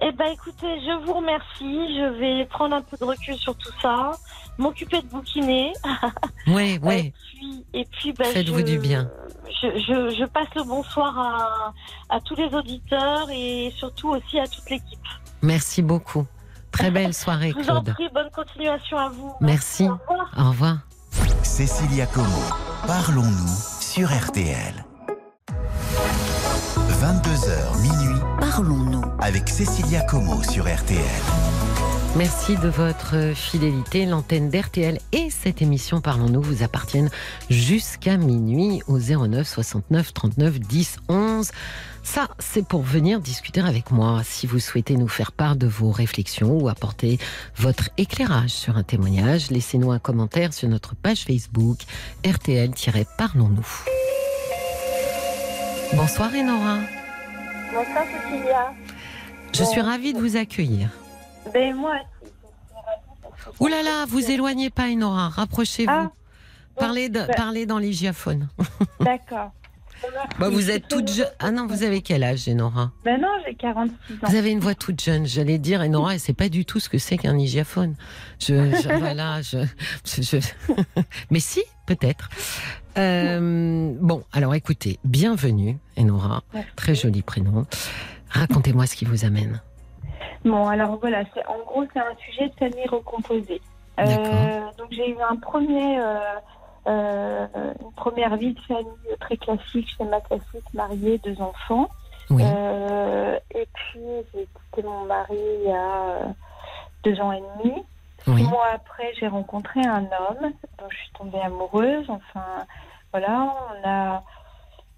Eh ben, écoutez, je vous remercie. Je vais prendre un peu de recul sur tout ça, m'occuper de bouquiner. [LAUGHS] Oui, Et oui. puis, et puis ben, Faites-vous du bien. Je, je, je passe le bonsoir à, à tous les auditeurs et surtout aussi à toute l'équipe. Merci beaucoup. Très belle [LAUGHS] soirée, Je vous en Claude. prie, bonne continuation à vous. Merci. Au revoir. Au revoir. Cécilia Como, parlons-nous sur RTL. 22h minuit Parlons-nous. avec Cécilia Como sur RTL. Merci de votre fidélité. L'antenne d'RTL et cette émission Parlons-nous vous appartiennent jusqu'à minuit au 09 69 39 10 11. Ça, c'est pour venir discuter avec moi. Si vous souhaitez nous faire part de vos réflexions ou apporter votre éclairage sur un témoignage, laissez-nous un commentaire sur notre page Facebook RTL-Parlons-nous. Bonsoir Enora. Bonsoir Cécilia. Je suis ravie de vous accueillir. Ben moi aussi. Ouh là là, vous éloignez pas Enora, rapprochez-vous. Ah, parlez, de- bah- parlez dans l'hygiaphone. [LAUGHS] D'accord. Bah, vous êtes toute jeune. Ah non, vous avez quel âge, Enora? Ben non, j'ai 46 ans. Vous avez une voix toute jeune. J'allais dire, Enora, et c'est pas du tout ce que c'est qu'un hygiaphone. Je, je- [LAUGHS] voilà, je, je- je- [LAUGHS] mais si, peut-être. Euh, bon, alors écoutez, bienvenue, Enora. Merci. Très joli prénom. Racontez-moi ce qui vous amène. Bon, alors voilà, c'est en gros, c'est un sujet de famille recomposée. Euh, donc j'ai eu un premier, euh, une première vie de famille très classique, schéma classique, mariée, deux enfants. Oui, et puis j'ai quitté mon mari il y a deux ans et demi. oui, Six mois après, j'ai rencontré un homme dont je suis tombée amoureuse. Enfin, voilà, on a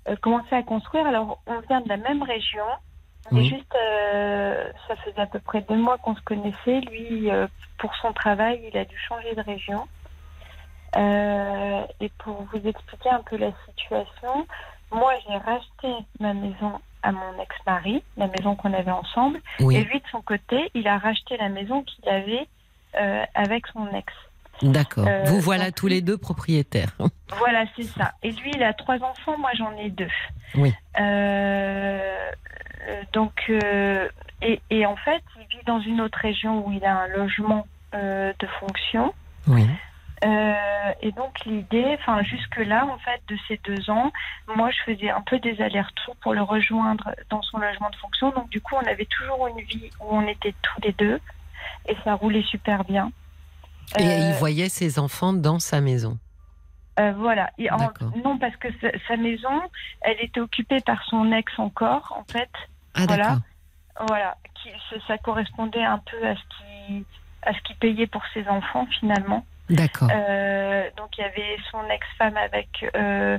euh, commencé à construire. Alors, on vient de la même région. Mais Oui. juste, euh, ça faisait à peu près deux mois qu'on se connaissait. Lui, euh, pour son travail, il a dû changer de région. Euh, et pour vous expliquer un peu la situation, moi, j'ai racheté ma maison à mon ex-mari, la maison qu'on avait ensemble. Et lui, de son côté, il a racheté la maison qu'il avait avec son ex. D'accord. euh, vous voilà donc- tous les deux propriétaires. Voilà, c'est ça. Et lui, il a trois enfants, moi j'en ai deux. Oui. Euh, euh, donc, euh, et, et en fait, il vit dans une autre région où il a un logement euh, de fonction. Oui, Euh, et donc l'idée, enfin jusque-là, en fait, de ces deux ans, moi je faisais un peu des allers-retours pour le rejoindre dans son logement de fonction. Donc du coup, on avait toujours une vie où on était tous les deux et ça roulait super bien. Et Euh, il voyait ses enfants dans sa maison. Euh, voilà. Et en- D'accord. non, parce que sa, sa maison, elle était occupée par son ex encore, en fait. Ah voilà. d'accord. Voilà. Qui, ça, correspondait un peu à ce qui à ce qu'il payait pour ses enfants finalement. D'accord. Euh, donc il y avait son ex-femme avec euh,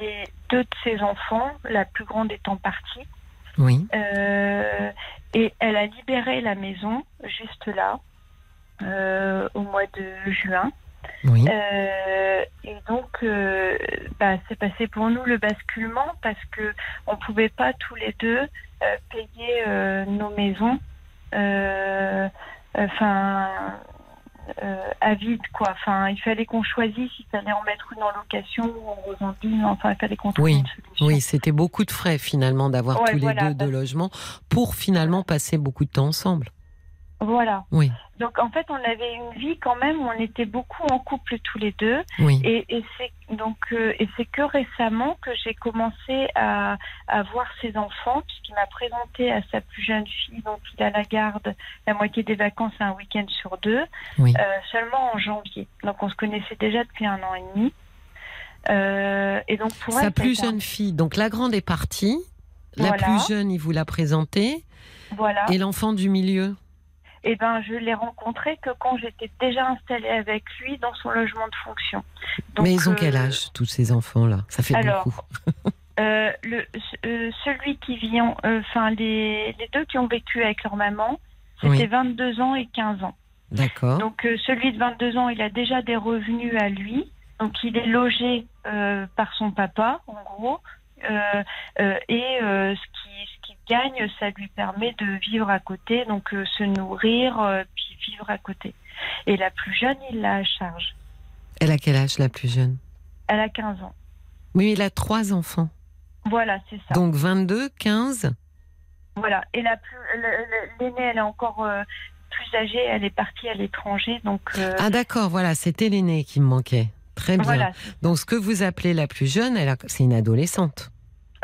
les deux de ses enfants, la plus grande étant partie. Oui, Euh, et elle a libéré la maison juste là euh, au mois de juin. oui. Euh, et donc, euh, bah, c'est passé pour nous le basculement parce que on pouvait pas tous les deux euh, payer euh, nos maisons, euh, enfin, euh, à vide quoi. Enfin, il fallait qu'on choisisse s'il fallait en mettre une en location ou en revendre une. Enfin, il fallait qu'on trouve Oui, une solution. Oui, c'était beaucoup de frais finalement d'avoir Ouais, tous les voilà, deux de parce- logement pour finalement passer beaucoup de temps ensemble. Voilà. Oui, Donc en fait, on avait une vie quand même où on était beaucoup en couple tous les deux. oui, Et, et c'est donc euh, et c'est que récemment que j'ai commencé à, à voir ses enfants puisqu'il m'a présenté à sa plus jeune fille donc il a la garde la moitié des vacances un week-end sur deux oui. euh, seulement en janvier donc on se connaissait déjà depuis un an et demi Euh, et donc pour Sa elle, plus jeune fille, donc la grande est partie, la Voilà. plus jeune, il vous l'a présentée, voilà et l'enfant du milieu. Et ben je l'ai rencontré que quand j'étais déjà installée avec lui dans son logement de fonction Donc, Mais ils ont quel euh, âge, tous ces enfants-là? Ça fait alors, beaucoup. [LAUGHS] Euh, le, euh, celui qui vit, en- enfin les, les deux qui ont vécu avec leur maman, c'était Oui. 22 ans et 15 ans. D'accord. Donc celui de 22 ans, il a déjà des revenus à lui. Donc il est logé par son papa, en gros. Et ce gagne, ça lui permet de vivre à côté, donc euh, se nourrir, euh, puis vivre à côté. Et la plus jeune, il l'a à charge. Elle a quel âge la plus jeune? Elle a 15 ans. Oui, il a trois enfants. Voilà, c'est ça. Donc 22, 15. Voilà. Et la plus, l'aînée, elle est encore euh, plus âgée. Elle est partie à l'étranger, donc Ah d'accord, voilà, c'était l'aîné qui me manquait. Très bien. voilà, Donc ce que vous appelez la plus jeune, elle a- c'est une adolescente.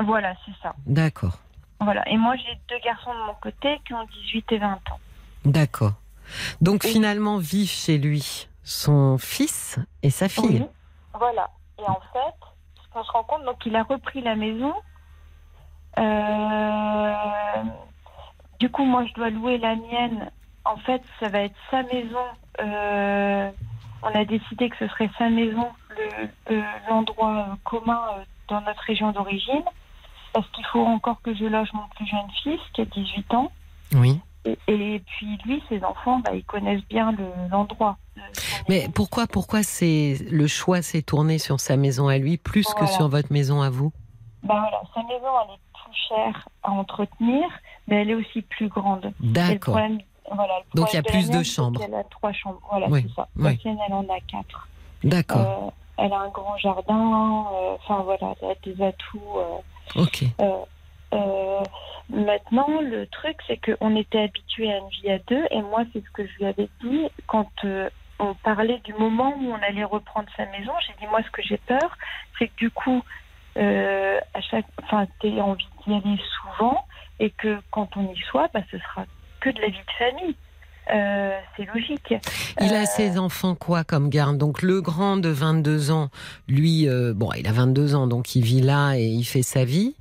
voilà, c'est ça. D'accord, Voilà. Et moi, j'ai deux garçons de mon côté qui ont 18 et 20 ans. d'accord. Donc Et- finalement vivent chez lui son fils et sa fille. Oui. Voilà. Et en fait, ce qu'on se rend compte, donc il a repris la maison. Euh, Du coup, moi, je dois louer la mienne. En fait, ça va être sa maison. Euh, On a décidé que ce serait sa maison, le- l'endroit euh, commun euh, dans notre région d'origine. Parce qu'il faut encore que je loge mon plus jeune fils, qui a 18 ans. Oui. Et, et puis lui, ses enfants, bah, ils connaissent bien le- l'endroit. euh, Mais pourquoi, pourquoi c'est le choix s'est tourné sur sa maison à lui plus que sur votre maison à vous? Ben voilà, sa maison, elle est plus chère à entretenir, mais elle est aussi plus grande. D'accord. voilà, Donc, il y a plus de mienne, c'est chambre. qu'elle a trois chambres. Voilà, Oui, c'est ça. oui. La sienne, elle en a quatre. D'accord. Euh, elle a un grand jardin. euh, Enfin, voilà, elle a des atouts. euh, euh, euh, maintenant, le truc, c'est qu'on était habitué à une vie à deux, et moi, c'est ce que je lui avais dit quand euh, on parlait du moment où on allait reprendre sa maison. J'ai dit, moi, ce que j'ai peur, c'est que du coup, euh, à chaque, enfin, t'aies envie d'y aller souvent, et que quand on y soit, bah, ce sera que de la vie de famille. Euh, c'est logique. Il Euh, a ses enfants quoi comme garde? Donc le grand de 22 ans, lui, euh, bon, il a 22 ans, donc il vit là et il fait sa vie.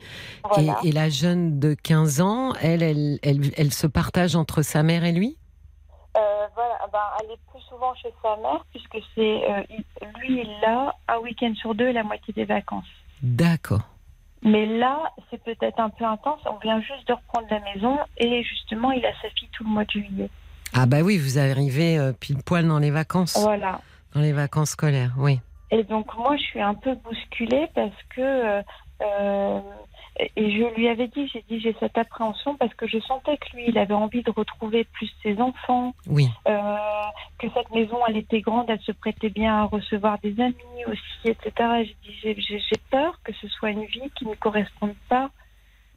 Voilà. Et, et la jeune de 15 ans, elle, elle, elle, elle se partage entre sa mère et lui? Euh, voilà, ben, elle est plus souvent chez sa mère, puisque c'est euh, lui, il a un week-end sur deux la moitié des vacances. D'accord. Mais là, c'est peut-être un peu intense. On vient juste de reprendre la maison et justement, il a sa fille tout le mois de juillet. Ah bah oui, vous arrivez euh, pile poil dans les vacances, Voilà. dans les vacances scolaires, oui. Et donc, moi, je suis un peu bousculée parce que. euh, euh, et je lui avais dit, j'ai dit, j'ai cette appréhension parce que je sentais que lui, il avait envie de retrouver plus ses enfants, Oui, euh, que cette maison, elle était grande, elle se prêtait bien à recevoir des amis aussi, etc. J'ai dit, j'ai peur que ce soit une vie qui ne corresponde pas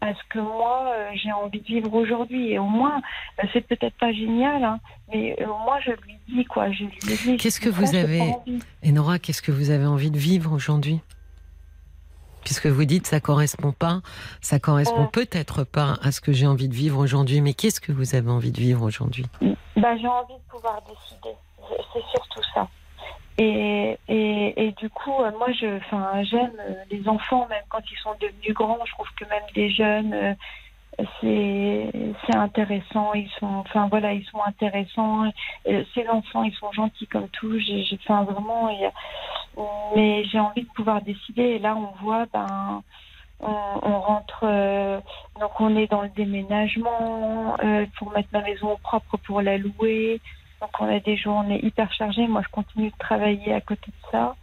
à ce que moi, euh, j'ai envie de vivre aujourd'hui. Et au moins, euh, c'est peut-être pas génial, hein, mais euh, au moins, je lui dis, quoi. Je lui dis, Qu'est-ce que vous avez-. Et Nora, qu'est-ce que vous avez envie de vivre aujourd'hui? Puisque vous dites ça correspond pas, ça correspond Euh. peut-être pas à ce que j'ai envie de vivre aujourd'hui, mais qu'est-ce que vous avez envie de vivre aujourd'hui? Bah, j'ai envie de pouvoir décider. C'est surtout ça. Et, et, et du coup, euh, moi, je, j'aime euh, les enfants, même quand ils sont devenus grands. Je trouve que même les jeunes, euh, c'est, c'est intéressant. Ils sont, enfin voilà, ils sont intéressants. Ces enfants, ils sont gentils comme tout. J'ai, enfin vraiment, mais j'ai envie de pouvoir décider. Et là, on voit, ben, on, rentre, donc on est dans le déménagement pour mettre ma maison au propre pour la louer. Donc on a des journées hyper chargées. Moi, je continue de travailler à côté de ça.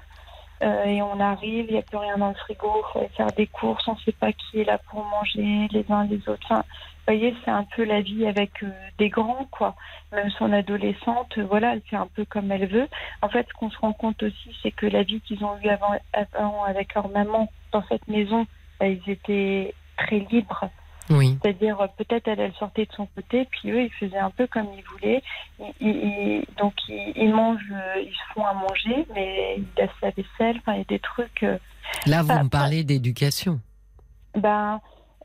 Euh, et on arrive, il n'y a plus rien dans le frigo, il faut faire des courses, on ne sait pas qui est là pour manger, les uns les autres. Enfin, vous voyez, c'est un peu la vie avec euh, des grands, quoi. Même son adolescente, euh, voilà, elle fait un peu comme elle veut. En fait, ce qu'on se rend compte aussi, c'est que la vie qu'ils ont eue avant, avant avec leur maman dans cette maison, bah, ils étaient très libres. Oui. C'est-à-dire, euh, peut-être elle, elle sortait de son côté, puis eux, ils faisaient un peu comme ils voulaient. Ils- ils- ils- donc, ils, ils mangent, euh, ils se font à manger, mais ils laissent la vaisselle. Enfin, il y a des trucs. euh, Là, vous me parlez d'éducation. ben,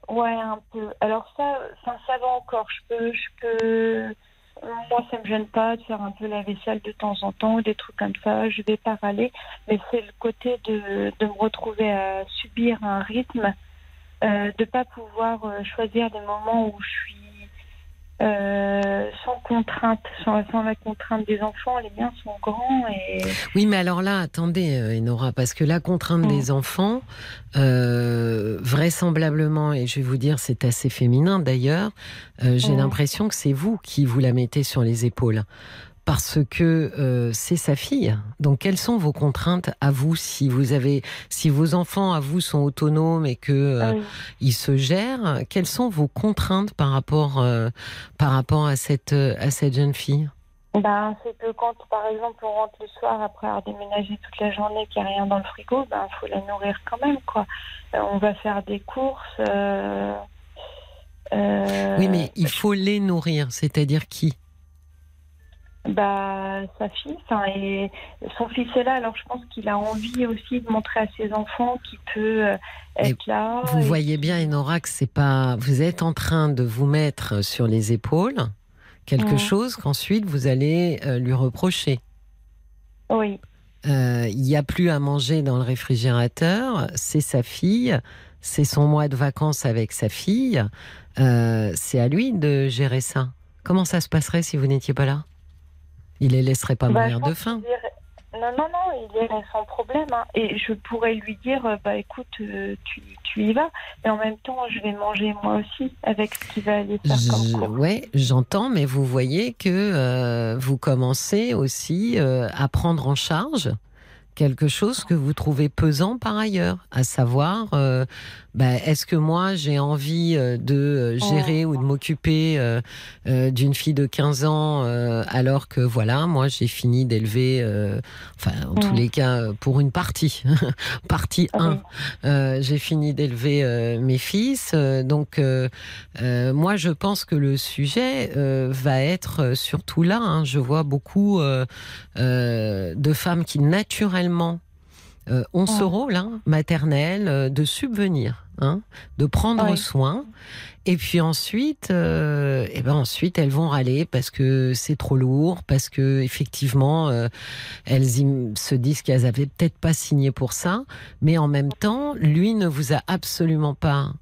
ouais, un peu. Alors, ça, ça, ça va encore. Je peux, je peux. Moi, ça me gêne pas de faire un peu la vaisselle de temps en temps, des trucs comme ça. Je vais pas râler. Mais c'est le côté de, de me retrouver à subir un rythme, euh, de pas pouvoir euh, choisir des moments où je suis euh, sans contrainte, sans, sans la contrainte des enfants. Les miens sont grands et. Oui, mais alors là, attendez, Enora, parce que la contrainte Mm. des enfants, euh, vraisemblablement, et je vais vous dire, c'est assez féminin d'ailleurs, euh, j'ai Mm. l'impression que c'est vous qui vous la mettez sur les épaules. Parce que euh, c'est sa fille. Donc, quelles sont vos contraintes à vous si vous avez, si vos enfants à vous sont autonomes et que euh, Ah oui. ils se gèrent Quelles sont vos contraintes par rapport euh, par rapport à cette à cette jeune fille? Ben, c'est que quand, par exemple, on rentre le soir après avoir déménagé toute la journée, qu'il n'y a rien dans le frigo, ben, faut la nourrir quand même, quoi. On va faire des courses. Oui, mais il faut les nourrir. C'est-à-dire qui? Bah, sa fille, et son fils est là, alors je pense qu'il a envie aussi de montrer à ses enfants qu'il peut euh, être là. Vous et voyez bien, Enora, que c'est pas. Vous êtes en train de vous mettre sur les épaules quelque chose qu'ensuite vous allez euh, lui reprocher. Oui, Euh, Il n'y a plus à manger dans le réfrigérateur. C'est sa fille. C'est son mois de vacances avec sa fille. C'est à lui de gérer ça. Comment ça se passerait si vous n'étiez pas là? Il les laisserait pas Bah, mourir de faim. Non, non, non, il est sans problème. hein. Et je pourrais lui dire, euh, bah écoute, euh, tu, tu y vas. Et en même temps, je vais manger moi aussi avec ce qu'il va aller faire comme Je- cours. ouais, j'entends, mais vous voyez que euh, vous commencez aussi euh, à prendre en charge quelque chose que vous trouvez pesant par ailleurs, à savoir, euh, bah, est-ce que moi j'ai envie euh, de euh, gérer ou de m'occuper euh, euh, d'une fille de 15 ans alors que voilà, moi j'ai fini d'élever, enfin en tous Mm. les cas pour une partie, [LAUGHS] partie Ah 1, oui. euh, j'ai fini d'élever mes fils, donc moi, je pense que le sujet va être surtout là. hein. Je vois beaucoup de femmes qui naturellement euh, ont ce Ouais. rôle hein, maternel euh, de subvenir, hein, de prendre Ouais. soin. Et puis ensuite, euh, eh ben ensuite, elles vont râler parce que c'est trop lourd, parce que effectivement, euh, elles se disent qu'elles avaient peut-être pas signé pour ça, mais en même temps, lui ne vous a absolument pas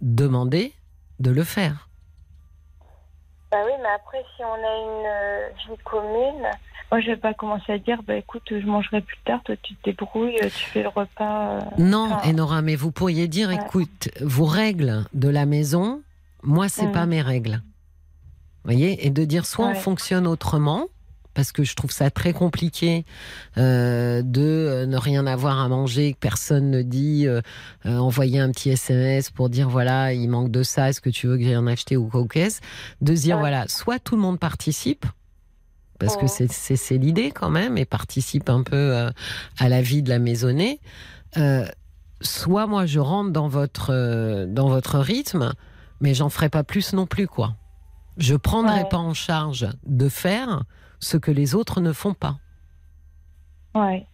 demandé de le faire. Bah oui, mais après, si on a une euh, vie commune, moi, je vais pas commencer à dire, bah écoute, je mangerai plus tard, toi, tu te débrouilles, tu fais le repas. euh. Non, Ah. Enora, mais vous pourriez dire, Ouais. écoute, vos règles de la maison, moi, c'est Mm. pas mes règles. Vous voyez Et de dire, soit on fonctionne autrement, parce que je trouve ça très compliqué euh, de euh, ne rien avoir à manger, que personne ne dit, euh, euh, envoyer un petit SMS pour dire, voilà, il manque de ça, est-ce que tu veux que j'aille en acheter ou quoi qu'est-ce? De dire, Ouais. voilà, soit tout le monde participe, parce que Ouais. c'est- l'idée quand même, et participe un peu à la vie de la maisonnée. Soit moi je rentre dans votre dans votre rythme, mais j'en ferai pas plus non plus quoi. Je prendrai Ouais. pas en charge de faire ce que les autres ne font pas. Ouais.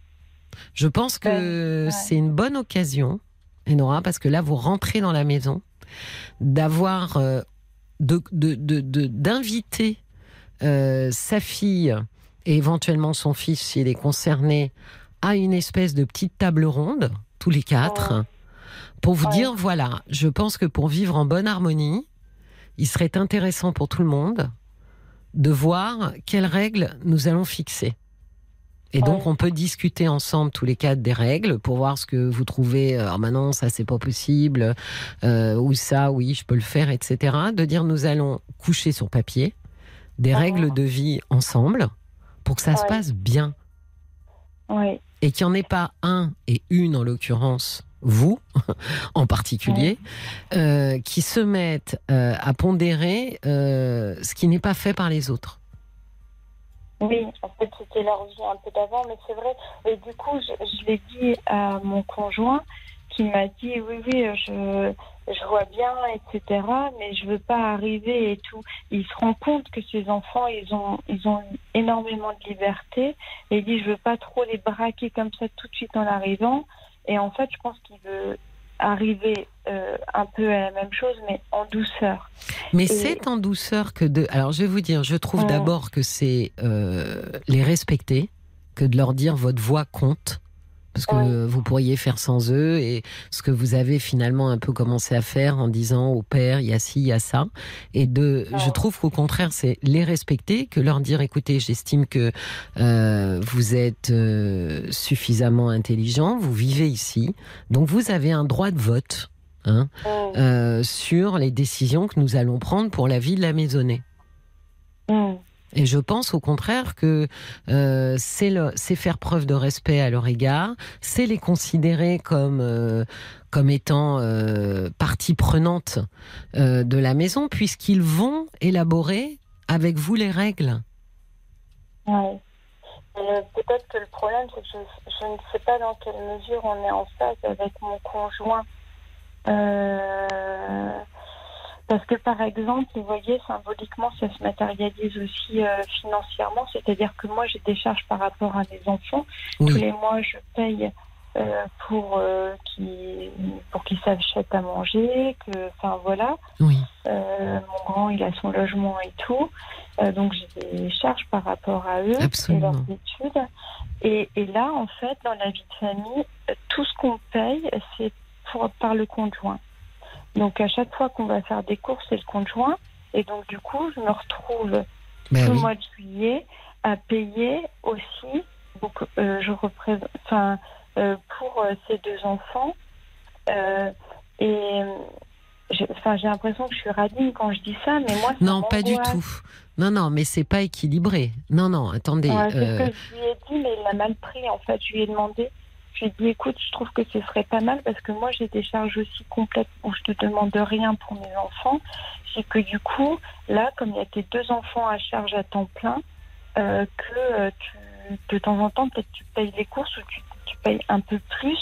Je pense que Ouais, ouais. c'est une bonne occasion, Enora, parce que là vous rentrez dans la maison, d'avoir euh, de de- de- de- d'inviter euh, sa fille et éventuellement son fils s'il est concerné à une espèce de petite table ronde tous les quatre Ouais. pour vous Ouais. dire voilà, je pense que pour vivre en bonne harmonie, il serait intéressant pour tout le monde de voir quelles règles nous allons fixer. Et donc, on peut discuter ensemble tous les quatre des règles pour voir ce que vous trouvez. euh, Alors maintenant, ça c'est pas possible, euh, ou ça, oui, je peux le faire, etc. De dire, nous allons coucher sur papier des Ah. règles de vie ensemble pour que ça se passe bien Ouais. et qu'il n'y en ait pas un et une en l'occurrence, vous [LAUGHS] en particulier, euh, qui se mettent euh, à pondérer euh, ce qui n'est pas fait par les autres. Oui, en fait, c'était leur vie un peu d'avant, mais c'est vrai. Et du coup, je, je l'ai dit à mon conjoint qui m'a dit oui, oui, je, je vois bien, etc., mais je veux pas arriver et tout. Il se rend compte que ses enfants, ils ont, ils ont énormément de liberté et il dit je veux pas trop les braquer comme ça tout de suite en arrivant. Et en fait, je pense qu'il veut arriver euh, un peu à la même chose, mais en douceur. Mais Et- c'est en douceur que de. Alors, je vais vous dire, je trouve d'abord que c'est euh, les respecter, que de leur dire votre voix compte. Parce que Ouais. vous pourriez faire sans eux et ce que vous avez finalement un peu commencé à faire en disant au père, il y a ci, il y a ça. Et de, je trouve qu'au contraire, c'est les respecter que leur dire, écoutez, j'estime que euh, vous êtes euh, suffisamment intelligent, vous vivez ici, donc vous avez un droit de vote. Hein, euh, sur les décisions que nous allons prendre pour la vie de la maisonnée. Et je pense au contraire que euh, c'est faire preuve de respect à leur égard, c'est les considérer comme euh, comme étant euh, partie prenante de la maison, puisqu'ils vont élaborer avec vous les règles. Ouais. Peut-être que le problème, c'est que je ne sais pas dans quelle mesure on est en phase avec mon conjoint. Parce que, par exemple, vous voyez, symboliquement, ça se matérialise aussi euh, financièrement. C'est-à-dire que moi, j'ai des charges par rapport à mes enfants. Tous les mois, je paye euh, pour euh, qu'ils pour qu'ils s'achètent à manger. Que, enfin, voilà. oui, mon grand, il a son logement et tout. Donc, j'ai des charges par rapport à eux Absolument. et leurs études. Et, et là, en fait, dans la vie de famille, tout ce qu'on paye, c'est pour, par le conjoint. Donc, à chaque fois qu'on va faire des courses, c'est le conjoint. Et donc, du coup, je me retrouve ben tout le mois de juillet à payer aussi. Donc, euh, je représente, enfin, euh, pour euh, ces deux enfants. Et j'ai enfin, j'ai l'impression que je suis radine quand je dis ça, mais moi, ça Non, pas du tout. Non, non, mais c'est pas équilibré. Non, non, attendez. Ouais, c'est ce que je lui ai dit, mais il l'a mal pris. En fait, je lui ai demandé. Je lui ai dit, écoute, je trouve que ce serait pas mal parce que moi, j'ai des charges aussi complètes où je te demande rien pour mes enfants. C'est que du coup, là, comme il y a tes deux enfants à charge à temps plein, euh, que euh, tu, de temps en temps, peut-être tu payes les courses ou tu, tu payes un peu plus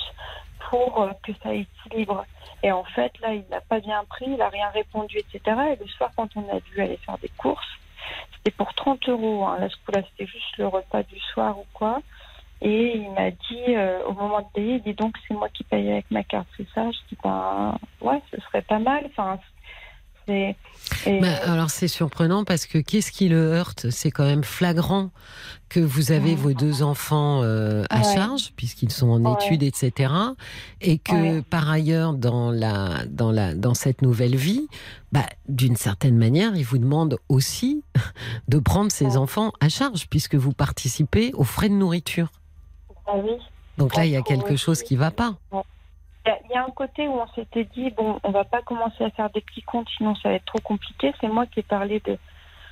pour euh, que ça équilibre. Et en fait, là, il n'a pas bien pris, il n'a rien répondu, etc. Et le soir, quand on a dû aller faire des courses, c'était pour 30 euros. Hein. Là, ce coup-là, c'était juste le repas du soir ou quoi. Et il m'a dit, euh, au moment de payer, il dit donc c'est moi qui paye avec ma carte, c'est ça? Je dis, ben ouais, ce serait pas mal. Enfin, c'est. et- bah, alors c'est surprenant parce que qu'est-ce qui le heurte? C'est quand même flagrant que vous avez vos deux enfants euh, à Ouais. charge puisqu'ils sont en Ouais. études, etc. Et que Ouais. par ailleurs dans la dans la dans cette nouvelle vie, bah, d'une certaine manière, il vous demande aussi [LAUGHS] de prendre ses Ouais. enfants à charge puisque vous participez aux frais de nourriture. Ah oui. Donc là, il y a quelque chose qui va pas. Il y a- il y, a un côté où on s'était dit, bon, on va pas commencer à faire des petits comptes, sinon ça va être trop compliqué. C'est moi qui ai parlé de,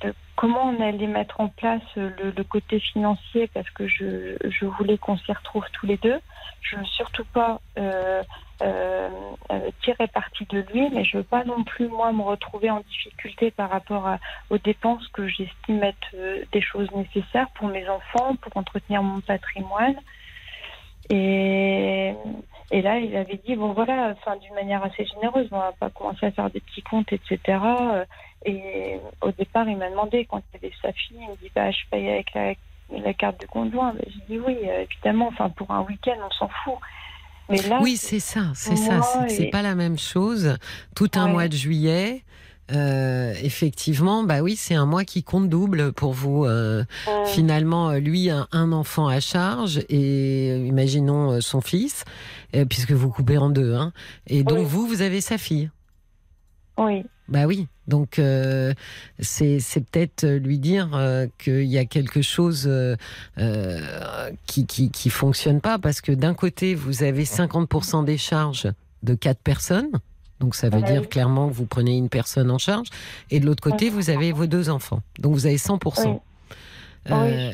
de comment on allait mettre en place euh, le, le côté financier parce que je, je voulais qu'on s'y retrouve tous les deux. Je veux surtout pas euh, euh, tirer parti de lui, mais je veux pas non plus, moi, me retrouver en difficulté par rapport à- aux dépenses que j'estime être des choses nécessaires pour mes enfants, pour entretenir mon patrimoine. Et, et là, il avait dit, bon voilà, enfin, d'une manière assez généreuse, on va pas commencer à faire des petits comptes, etc. Et au départ, il m'a demandé, quand il y avait sa fille, il me dit, bah, je paye avec la, la carte de conjoint. Ben, J'ai dit oui, euh, évidemment, enfin, pour un week-end, on s'en fout. Mais là, Oui, c'est ça, c'est ça. C'est et- pas la même chose. Tout un Ouais. mois de juillet. Euh, effectivement, bah oui, c'est un mois qui compte double pour vous. euh, euh, Finalement, euh, lui a un enfant à charge et imaginons son fils, puisque vous coupez en deux. Hein, et donc Oui. vous, vous avez sa fille. oui, Bah oui, donc euh, c'est c'est peut-être lui dire euh, qu'il y a quelque chose euh, qui, qui qui fonctionne pas parce que d'un côté vous avez 50% des charges de quatre personnes, donc ça veut Ouais. dire clairement que vous prenez une personne en charge, et de l'autre côté vous avez vos deux enfants, donc vous avez 100%. Oui. Euh,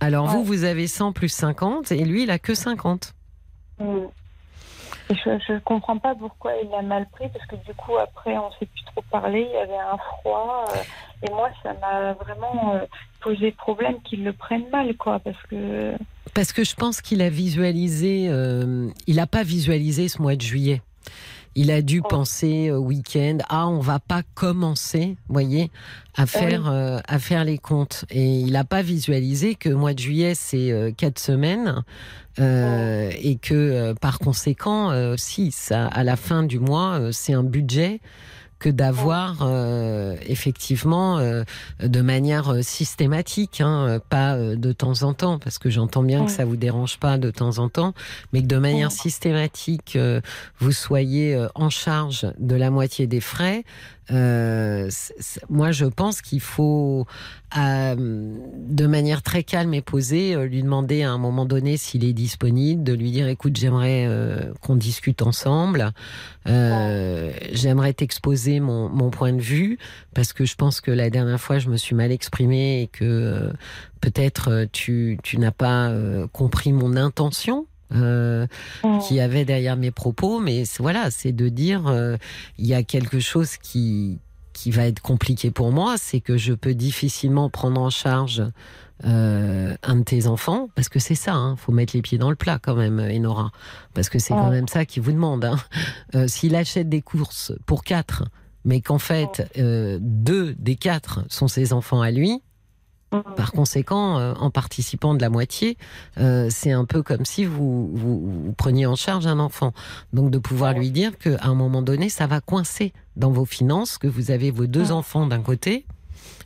alors vous vous avez 100 plus 50 et lui il a que 50. Mm. Je ne comprends pas pourquoi il l'a mal pris, parce que du coup, après, on s'est plus trop parlé, il y avait un froid. euh, et moi, ça m'a vraiment euh, posé problème qu'il le prenne mal, quoi, parce que. Parce que je pense qu'il a visualisé, il n'a pas visualisé ce mois de juillet. Il a dû Oh. penser au week-end, ah, on va pas commencer, voyez, à faire, euh, à faire les comptes. Et il n'a pas visualisé que le mois de juillet, c'est euh, quatre semaines. euh, Et que euh, par conséquent, euh, si, ça, à la fin du mois, euh, c'est un budget que d'avoir euh, effectivement euh, de manière euh, systématique, hein, pas de temps en temps, parce que j'entends bien que ça vous dérange pas de temps en temps, mais que de manière systématique, euh, vous soyez en charge de la moitié des frais. Euh, moi, je pense qu'il faut, euh, de manière très calme et posée, euh, lui demander à un moment donné s'il est disponible, de lui dire écoute, j'aimerais euh, qu'on discute ensemble. J'aimerais t'exposer mon, mon point de vue parce que je pense que la dernière fois, je me suis mal exprimée et que peut-être tu, tu n'as pas compris mon intention. Euh, qui avait derrière mes propos, mais voilà, c'est de dire euh, il y a quelque chose qui qui va être compliqué pour moi, c'est que je peux difficilement prendre en charge euh, un de tes enfants, parce que c'est ça, hein, faut mettre les pieds dans le plat quand même, Enora, parce que c'est quand même ça qui vous demande. Hein. Euh, S'il achète des courses pour quatre, mais qu'en fait deux des quatre sont ses enfants à lui. Par conséquent, euh, en participant de la moitié, euh, c'est un peu comme si vous, vous, vous preniez en charge un enfant. Donc de pouvoir lui dire qu'à un moment donné, ça va coincer dans vos finances, que vous avez vos deux enfants d'un côté,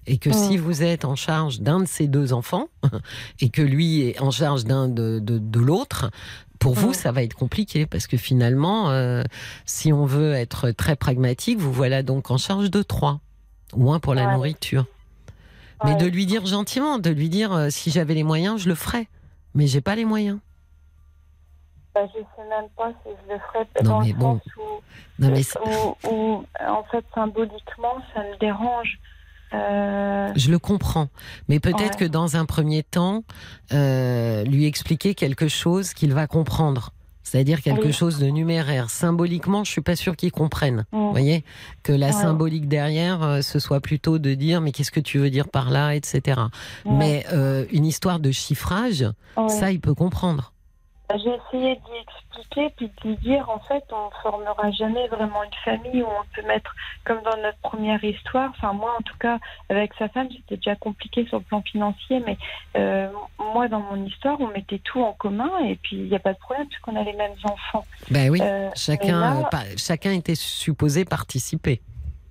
et que si vous êtes en charge d'un de ces deux enfants, [LAUGHS] et que lui est en charge d'un de, de, de l'autre, pour vous, ça va être compliqué, parce que finalement, euh, si on veut être très pragmatique, vous voilà donc en charge de trois, au moins pour la nourriture. Mais Ouais. de lui dire gentiment, de lui dire euh, si j'avais les moyens, je le ferais. Mais j'ai pas les moyens. Bah, je sais même pas si je le ferais Non, dans mais le bon. sens où, Non, mais où, où, en fait, symboliquement, ça me dérange. Euh, je le comprends. Mais peut-être Ouais. que dans un premier temps, euh, lui expliquer quelque chose qu'il va comprendre. C'est-à-dire quelque Oui. chose de numéraire. Symboliquement, je suis pas sûre qu'il comprenne. mm, Vous voyez Que la Ouais. symbolique derrière, euh, ce soit plutôt de dire mais qu'est-ce que tu veux dire par là, etc. ouais, Mais euh, une histoire de chiffrage, ouais. ça, il peut comprendre. J'ai essayé d'y expliquer, puis de lui dire, en fait, on ne formera jamais vraiment une famille où on peut mettre, comme dans notre première histoire, enfin moi en tout cas, avec sa femme, c'était déjà compliqué sur le plan financier, mais euh, moi dans mon histoire, on mettait tout en commun, et puis il n'y a pas de problème, puisqu'on a les mêmes enfants. Ben oui. Euh, Chacun, là- euh, chacun était supposé participer.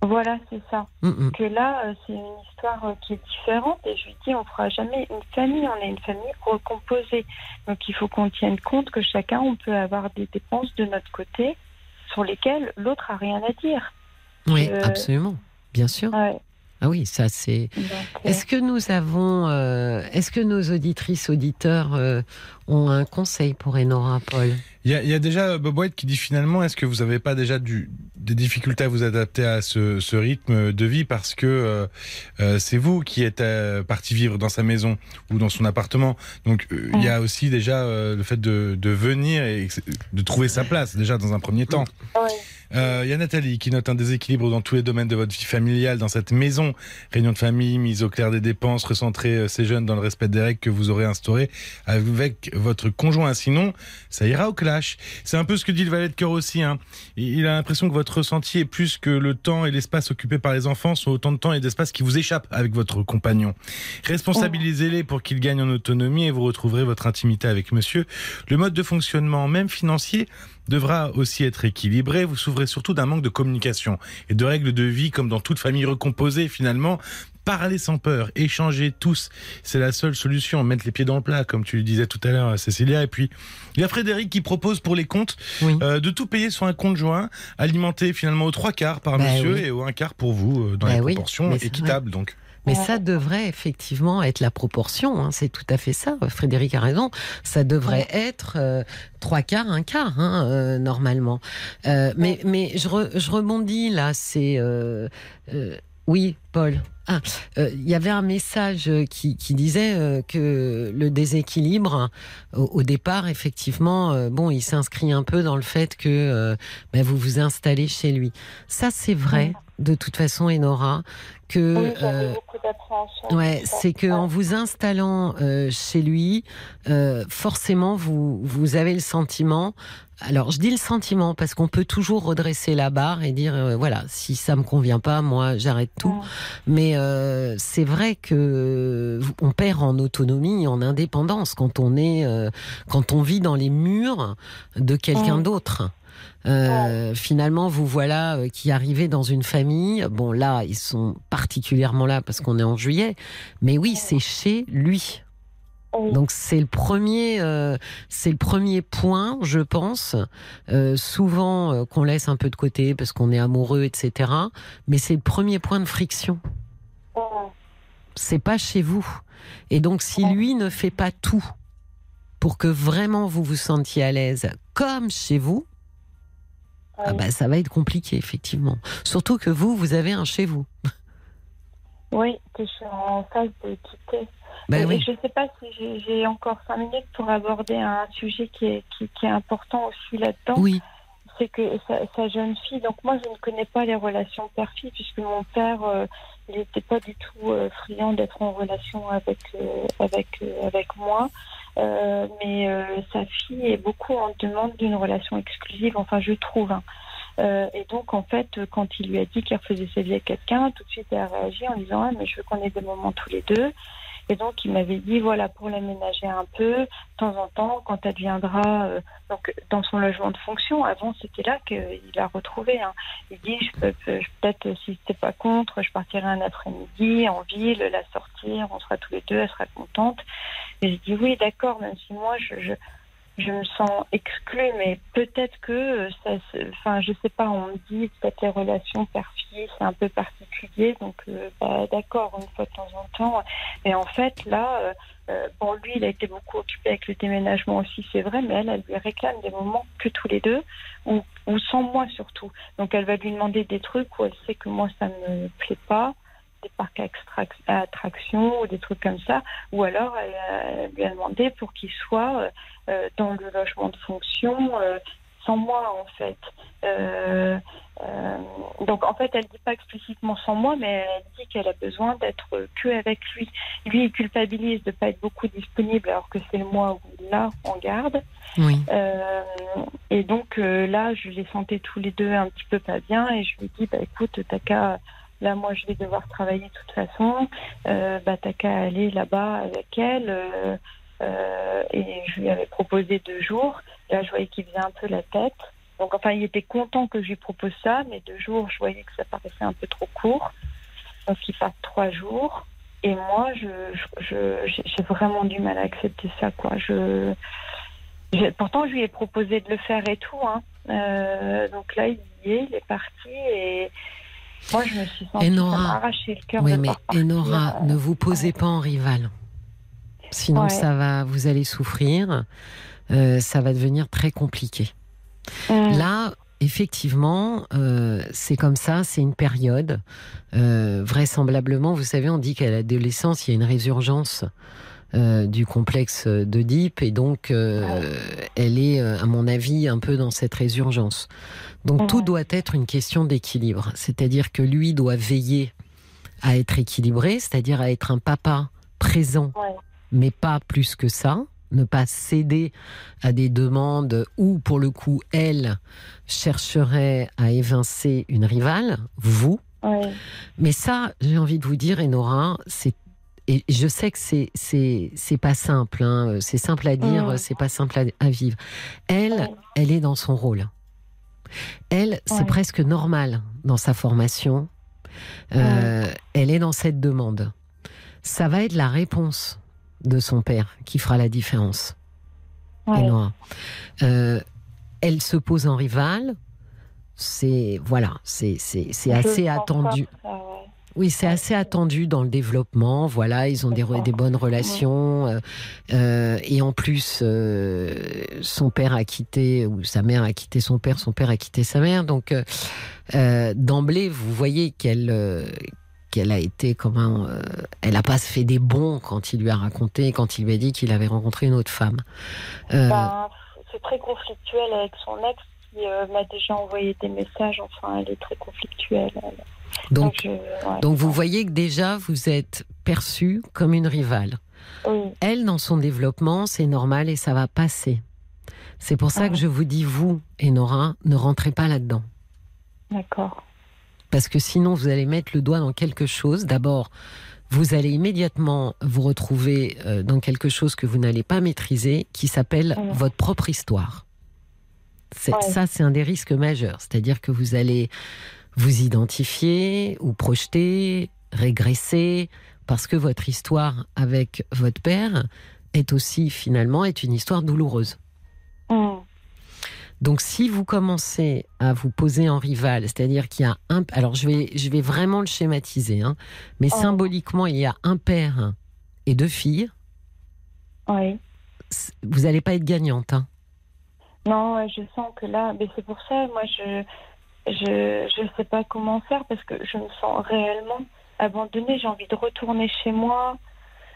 Voilà, c'est ça. Mm, mm. que là, euh, c'est une histoire euh, qui est différente et je lui dis, on fera jamais une famille, on est une famille recomposée. Donc il faut qu'on tienne compte que chacun, on peut avoir des dépenses de notre côté sur lesquelles l'autre a rien à dire. Oui, Euh, absolument. Bien sûr. Ouais, Ah oui, ça c'est. Est-ce que nous avons, euh, est-ce que nos auditrices auditeurs euh, ont un conseil pour Enora, Paul Il y, a, il y a déjà Bob White qui dit finalement, est-ce que vous n'avez pas déjà du, des difficultés à vous adapter à ce, ce rythme de vie parce que euh, euh, c'est vous qui êtes euh, parti vivre dans sa maison ou dans son appartement. Donc euh, il y a aussi déjà euh, le fait de, de venir et de trouver sa place déjà dans un premier temps. ouais. Euh, Il y a Nathalie qui note un déséquilibre dans tous les domaines de votre vie familiale, dans cette maison. Réunion de famille, mise au clair des dépenses, recentrer euh, ces jeunes dans le respect des règles que vous aurez instaurées avec votre conjoint. Sinon, ça ira au clash. C'est un peu ce que dit le valet de cœur aussi. Hein. Il a l'impression que votre ressenti est plus que le temps et l'espace occupés par les enfants sont autant de temps et d'espace qui vous échappent avec votre compagnon. Responsabilisez-les pour qu'ils gagnent en autonomie et vous retrouverez votre intimité avec monsieur. Le mode de fonctionnement, même financier, devra aussi être équilibré. Vous souffrez surtout d'un manque de communication et de règles de vie comme dans toute famille recomposée finalement. Parler sans peur, échanger tous, c'est la seule solution. Mettre les pieds dans le plat, comme tu le disais tout à l'heure, Cécilia. Et puis, il y a Frédéric qui propose pour les comptes Oui. euh, de tout payer sur un compte joint, alimenté finalement aux trois quarts par Bah monsieur oui. et aux un quart pour vous, euh, dans Bah les oui, proportions équitables. Donc, Mais ça devrait effectivement être la proportion. hein, c'est tout à fait ça. Frédéric a raison. Ça devrait être euh, trois quarts, un quart, hein, euh, normalement. Euh, mais mais je, re- je rebondis là. C'est euh, euh, oui, Paul. Ah, euh, il y avait un message qui, qui disait euh, que le déséquilibre, au, au départ, effectivement, euh, bon, il s'inscrit un peu dans le fait que euh, ben, vous vous installez chez lui. Ça, c'est vrai, de toute façon, Enora, que Oui, euh. Ouais, c'est que en vous installant euh, chez lui, euh, forcément vous vous avez le sentiment. Alors je dis le sentiment parce qu'on peut toujours redresser la barre et dire euh, voilà si ça me convient pas moi j'arrête tout. Mais euh, c'est vrai que on perd en autonomie, en indépendance quand on est euh, quand on vit dans les murs de quelqu'un d'autre. Euh, finalement, vous voilà euh, qui arrivez dans une famille. Bon, là, ils sont particulièrement là parce qu'on est en juillet. Mais oui, c'est chez lui. Oui. Donc c'est le premier, euh, c'est le premier point, je pense, euh, souvent euh, qu'on laisse un peu de côté parce qu'on est amoureux, etc. Mais c'est le premier point de friction. Mm. C'est pas chez vous. Et donc si lui ne fait pas tout pour que vraiment vous vous sentiez à l'aise, comme chez vous, ah bah ça va être compliqué effectivement. Surtout que vous, vous avez un chez vous. Oui, que je suis en phase de quitter. Ben oui. Je ne sais pas si j'ai- encore cinq minutes pour aborder un sujet qui est, qui, qui est important aussi là-dedans. Oui. C'est que sa, sa jeune fille, donc moi je ne connais pas les relations père-fille puisque mon père, euh, il n'était pas du tout euh, friand d'être en relation avec, euh, avec, avec moi. Mais sa fille est beaucoup en demande d'une relation exclusive, enfin je trouve. hein. Euh, et donc en fait, quand il lui a dit qu'il refaisait sa vie avec quelqu'un, tout de suite elle a réagi en disant ah, mais je veux qu'on ait des moments tous les deux. Et donc il m'avait dit voilà pour l'aménager un peu, de temps en temps quand elle viendra euh, donc dans son logement de fonction. Avant c'était là qu'il a retrouvé. hein. Il dit je peux peut-être euh, si t'es pas contre, je partirai un après-midi en ville, la sortir, on sera tous les deux, elle sera contente. Et je dis oui d'accord, même si moi je, je je me sens exclue, mais peut-être que euh, ça, enfin, je sais pas, on me dit peut-être les relations père-fille, c'est un peu particulier, donc euh, bah, d'accord, une fois de temps en temps. Et en fait, là, euh, euh, bon, lui, il a été beaucoup occupé avec le déménagement aussi, c'est vrai, mais elle, elle lui réclame des moments que tous les deux, ou, ou sans moi surtout. Donc elle va lui demander des trucs où elle sait que moi, ça me plaît pas des parcs à attractions ou des trucs comme ça, ou alors elle, lui a demandé pour qu'il soit euh, euh, dans le logement de fonction euh, sans moi en fait. Euh, donc en fait elle dit pas explicitement sans moi, mais elle dit qu'elle a besoin d'être que avec lui. Lui il culpabilise de pas être beaucoup disponible alors que c'est le moi où l'a en garde. Oui. Et donc là, je les sentais tous les deux un petit peu pas bien et je lui ai dit, bah écoute, t'as qu'à, là moi je vais devoir travailler de toute façon, euh, bah t'as là-bas avec elle. euh, euh, et je lui avais proposé deux jours. Là, je voyais qu'il faisait un peu la tête. Donc enfin, il était content que je lui propose ça, mais deux jours, je voyais que ça paraissait un peu trop court. Donc il part trois jours. Et moi, je, j'ai vraiment du mal à accepter ça, quoi. Je, pourtant, je lui ai proposé de le faire et tout. Hein. Euh, donc là, il y est, il est parti et moi, je me suis sentie Et ça Nora- m'a arraché le cœur Oui, de mais Enora, euh, ne vous posez pas en rival. Sinon, Ouais. ça va, vous allez souffrir. euh, ça va devenir très compliqué. Là, effectivement, euh, c'est comme ça, c'est une période. Vraisemblablement, vous savez, on dit qu'à l'adolescence, il y a une résurgence euh, du complexe d'Oedipe, et donc euh, elle est, euh, à mon avis, un peu dans cette résurgence. Donc tout doit être une question d'équilibre, c'est-à-dire que lui doit veiller à être équilibré, c'est-à-dire à être un papa présent, Ouais. mais pas plus que ça, ne pas céder à des demandes où, pour le coup, elle chercherait à évincer une rivale, vous. Mais ça, j'ai envie de vous dire, Enora, c'est et je sais que c'est c'est c'est pas simple, hein, c'est simple à dire, Mhm. c'est pas simple à, à vivre. Elle, Ouais. elle est dans son rôle. Elle, c'est Ouais. presque normal dans sa formation. Euh, Elle est dans cette demande. Ça va être la réponse de son père qui fera la différence. Ouais. Euh, elle se pose en rival. C'est voilà, c'est assez attendu. pas. Oui, c'est assez attendu dans le développement. Voilà, ils ont des, bonnes relations. euh, euh, et en plus, euh, son père a quitté, ou sa mère a quitté son père, son père a quitté sa mère. Donc, d'emblée, vous voyez qu'elle qu'elle a été comment euh, Elle n'a pas fait des bons quand il lui a raconté, quand il lui a dit qu'il avait rencontré une autre femme. Ben, c'est très conflictuel avec son ex qui m'a déjà envoyé des messages. Enfin, elle est très conflictuelle. elle. Donc, ouais. donc, vous voyez que déjà, vous êtes perçu comme une rivale. Oui, elle, dans son développement, c'est normal et ça va passer. C'est pour ça Ah. que je vous dis, vous, Enora, ne rentrez pas là-dedans. d'accord. Parce que sinon, vous allez mettre le doigt dans quelque chose. D'abord, vous allez immédiatement vous retrouver euh, dans quelque chose que vous n'allez pas maîtriser, qui s'appelle votre propre histoire. Ouais. Ça, c'est un des risques majeurs. C'est-à-dire que vous allez vous identifier ou projeter, régresser, parce que votre histoire avec votre père est aussi finalement est une histoire douloureuse. Mm. Donc si vous commencez à vous poser en rival, c'est-à-dire qu'il y a un... Alors je vais, je vais vraiment le schématiser, hein, mais Oh. symboliquement, il y a un père et deux filles. Oui. Vous n'allez pas être gagnante. hein. Non, je sens que là, mais c'est pour ça, moi, je je je sais pas comment faire parce que je me sens réellement abandonnée. J'ai envie de retourner chez moi,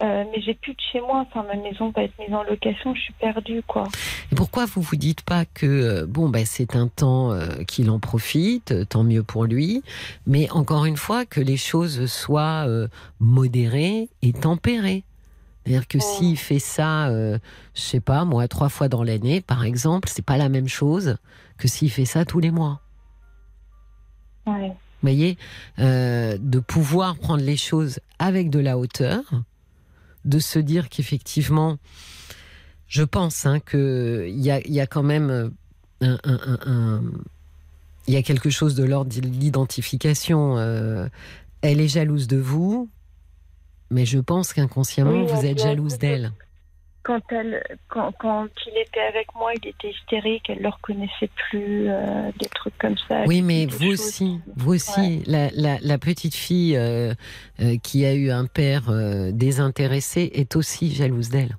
euh, mais j'ai plus de chez moi. Enfin, ma maison va être mise en location. Je suis perdue, quoi. Et pourquoi vous vous dites pas que euh, bon ben c'est un temps euh, qu'il en profite, euh, tant mieux pour lui, mais encore une fois que les choses soient euh, modérées et tempérées. C'est-à-dire que s'il fait ça, je sais pas moi, trois fois dans l'année, par exemple, c'est pas la même chose que s'il fait ça tous les mois. Ouais. Vous voyez, euh, de pouvoir prendre les choses avec de la hauteur, de se dire qu'effectivement, je pense hein, qu'il y a, y a quand même euh, un, un- un- un- il y a quelque chose de l'ordre de l'identification. euh, elle est jalouse de vous, mais je pense qu'inconsciemment, Oui, vous êtes jalouse d'elle. Quand elle, quand, quand il était avec moi, il était hystérique. Elle le reconnaissait plus, euh, des trucs comme ça. Oui, mais vous choses aussi, vous aussi, Ouais. la, la- la petite fille euh, euh, qui a eu un père désintéressé est aussi jalouse d'elle,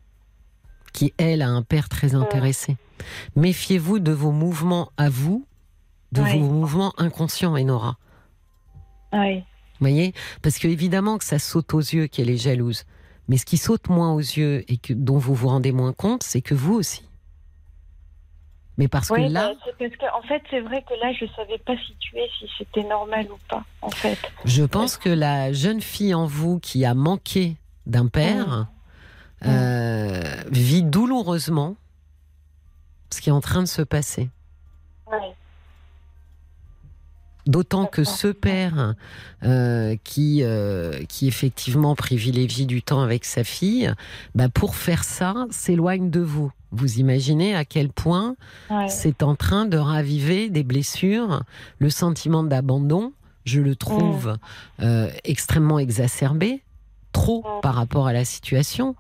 qui elle a un père très intéressé. Méfiez-vous de vos mouvements à vous, de Ouais. vos mouvements inconscients, Enora. Ouais. Vous voyez? Parce que évidemment que ça saute aux yeux qu'elle est jalouse. Mais ce qui saute moins aux yeux et que, dont vous vous rendez moins compte, c'est que vous aussi. Mais parce Oui, que là, parce en fait, c'est vrai que là, je savais pas situer si c'était normal ou pas, en fait. Je pense que la jeune fille en vous qui a manqué d'un père Mmh. euh, vit douloureusement ce qui est en train de se passer. Ouais. D'autant que ce père euh, qui, euh, qui effectivement privilégie du temps avec sa fille, bah pour faire ça, s'éloigne de vous. Vous imaginez à quel point Ouais. c'est en train de raviver des blessures, le sentiment d'abandon, je le trouve euh, extrêmement exacerbé, trop par rapport à la situation,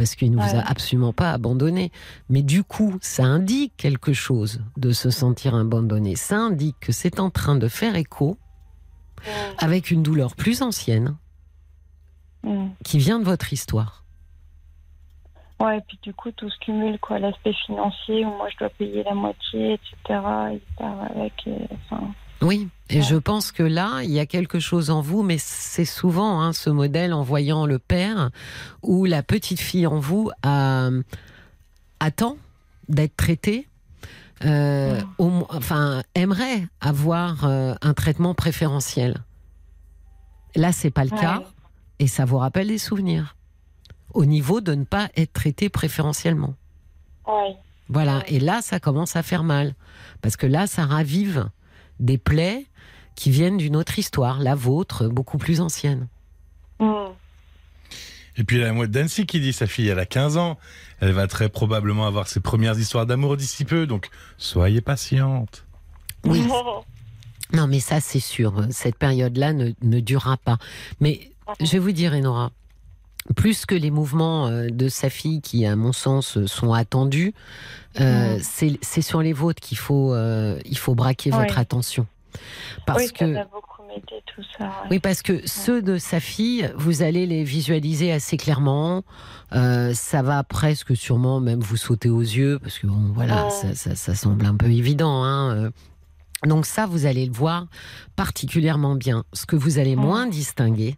parce qu'il ne vous a absolument pas abandonné. Mais du coup, ça indique quelque chose de se sentir abandonné. Ça indique que c'est en train de faire écho avec une douleur plus ancienne qui vient de votre histoire. Ouais, et puis du coup, tout se cumule, quoi. L'aspect financier, où moi, je dois payer la moitié, etc. Il part avec. et, enfin, Oui, et Ouais. je pense que là, il y a quelque chose en vous, mais c'est souvent hein, ce modèle en voyant le père où la petite fille en vous a, attend d'être traitée. euh, au enfin, aimerait avoir euh, un traitement préférentiel. Là, c'est pas le Ouais. cas, et ça vous rappelle des souvenirs. Au niveau de ne pas être traité préférentiellement. ouais. Voilà, et là, ça commence à faire mal. Parce que là, ça ravive des plaies qui viennent d'une autre histoire, la vôtre, beaucoup plus ancienne. Mm. Et puis il y a la mouette d'Annecy qui dit sa fille, elle a 15 ans. Elle va très probablement avoir ses premières histoires d'amour d'ici peu, donc soyez patiente. Oui. [LAUGHS] Non, mais ça, c'est sûr. Cette période-là ne, ne durera pas. Mais je vais vous dire, Enora, plus que les mouvements euh, de sa fille qui, à mon sens, euh, sont attendus, euh, Mm. c'est sur les vôtres qu'il faut, euh, il faut braquer votre attention. Parce oui, que. tout ça. ouais. Oui, parce que ceux de sa fille, vous allez les visualiser assez clairement. Euh, ça va presque sûrement même vous sauter aux yeux, parce que bon, voilà, Ouais. ça, ça- ça semble un peu évident. Hein. Donc ça, vous allez le voir particulièrement bien. Ce que vous allez Ouais. moins distinguer,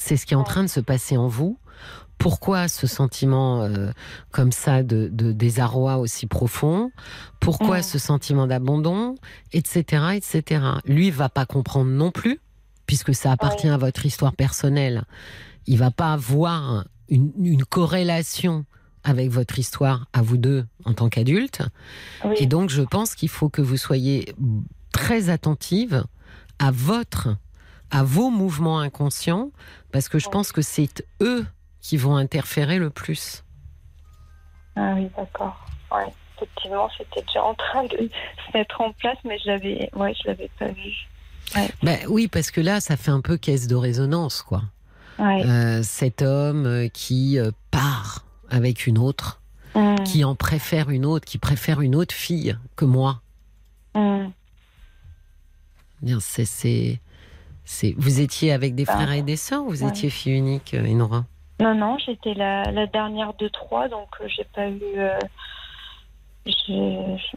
c'est ce qui est en train de se passer en vous. Pourquoi ce sentiment euh, comme ça de, de désarroi aussi profond Pourquoi ce sentiment d'abandon? Etc. etc. Lui va pas comprendre non plus, puisque ça appartient à votre histoire personnelle. Il va pas voir une, une corrélation avec votre histoire à vous deux en tant qu'adultes. Oui. Et donc, je pense qu'il faut que vous soyez très attentive à votre, à vos mouvements inconscients, parce que je pense que c'est eux qui vont interférer le plus. Ah oui, d'accord. Ouais. Effectivement, c'était déjà en train de [LAUGHS] se mettre en place, mais je l'avais, ouais, je l'avais pas vu. Ben oui, parce que là, ça fait un peu caisse de résonance, quoi. Ouais. Euh, cet homme euh, qui euh, part avec une autre, Mm. qui en préfère une autre, qui préfère une autre fille que moi. Mm. C'est, c'est- Vous étiez avec des Ah. frères et des sœurs ou vous Ouais. étiez fille unique, euh, Enora? Non, non, j'étais la, la dernière de trois, donc euh, j'ai pas eu. euh,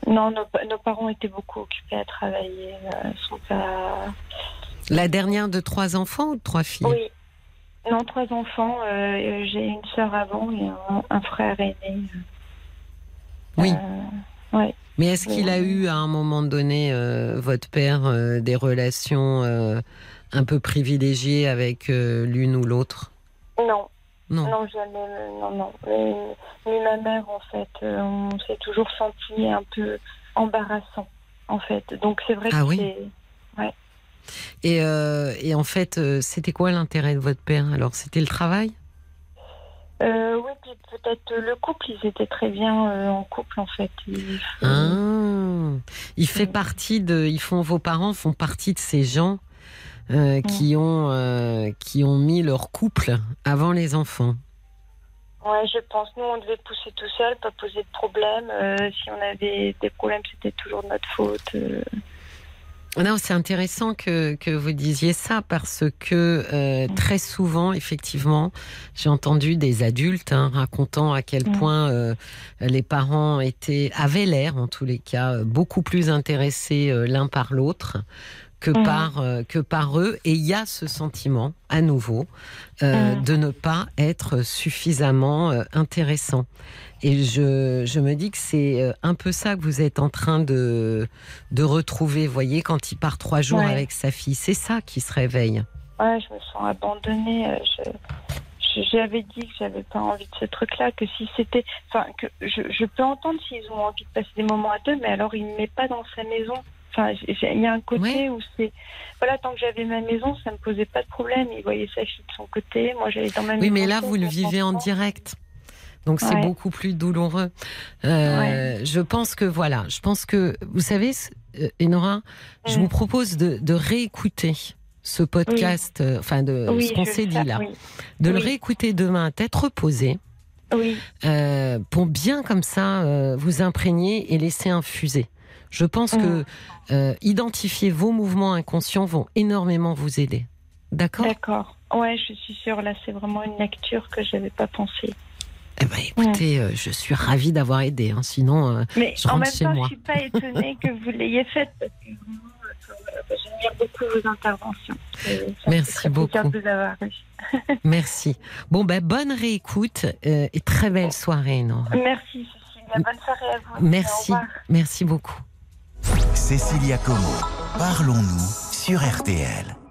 non, nos, pa- nos parents étaient beaucoup occupés à travailler. euh, sont pas... La dernière de trois enfants ou de trois filles? Oui. Non, trois enfants. euh, j'ai une sœur avant et un, un frère aîné. Oui. Euh, Mais est-ce qu'il a eu à un moment donné, euh, votre père, euh, des relations euh, un peu privilégiées avec euh, l'une ou l'autre? Non, Non. non, jamais. euh, Non, non. Mais, mais ma mère, en fait, euh, on s'est toujours senti un peu embarrassant, en fait. Donc c'est vrai Ah que oui? c'est. Et, euh, et en fait, euh, c'était quoi l'intérêt de votre père? Alors, c'était le travail? Euh, oui, puis peut-être le couple, ils étaient très bien euh, en couple en fait. Ils- Ah, il fait partie de, ils font, vos parents font partie de ces gens euh, qui ont, euh, qui ont mis leur couple avant les enfants. Ouais, je pense. Nous, on devait pousser tout seul, pas poser de problème. Euh, si on avait des problèmes, c'était toujours de notre faute. euh. Non, c'est intéressant que, que vous disiez ça parce que euh, Mm. très souvent, effectivement, j'ai entendu des adultes hein, racontant à quel Mm. point euh, les parents étaient, avaient l'air, en tous les cas, beaucoup plus intéressés euh, l'un par l'autre que Mm. par euh, que par eux. Et il y a ce sentiment, à nouveau, euh, Mm. de ne pas être suffisamment euh, intéressant. Et je, je me dis que c'est un peu ça que vous êtes en train de, de retrouver. Vous voyez, quand il part trois jours Ouais. avec sa fille, c'est ça qui se réveille. Ouais, je me sens abandonnée. Je, je- j'avais dit que j'avais pas envie de ce truc-là, que si c'était, enfin, que je, je peux entendre s'ils ont envie de passer des moments à deux, mais alors il me met pas dans sa maison. Enfin, il y a un côté Ouais. où c'est, voilà, tant que j'avais ma maison, ça me posait pas de problème. Il voyait sa fille de son côté, moi j'allais dans ma maison. Oui, mais là, vous le vivez en direct. Donc c'est beaucoup plus douloureux. Euh, Je pense que voilà, je pense que vous savez, euh, Enora, je Mm. vous propose de, de réécouter ce podcast, euh, enfin de Oui, ce qu'on s'est dit faire, là, Oui. de le réécouter demain tête reposée, oui. euh, pour bien comme ça vous imprégner et laisser infuser. Je pense Mm. que euh, identifier vos mouvements inconscients vont énormément vous aider. D'accord? D'accord. Ouais, je suis sûre. Là, c'est vraiment une lecture que j'avais pas pensé. Eh ben, écoutez, euh, je suis ravie d'avoir aidé. hein, sinon, euh, Mais Je en rentre même chez temps, moi. je suis pas étonnée que vous l'ayez faite parce que euh, j'admire beaucoup vos interventions. Merci beaucoup. de vous avoir eu. [LAUGHS] merci. Bon, ben, bonne réécoute et très belle soirée, Nora. Merci, Cécilia. Bonne soirée à vous. Merci, merci beaucoup. Cécilia Como, parlons-nous sur RTL.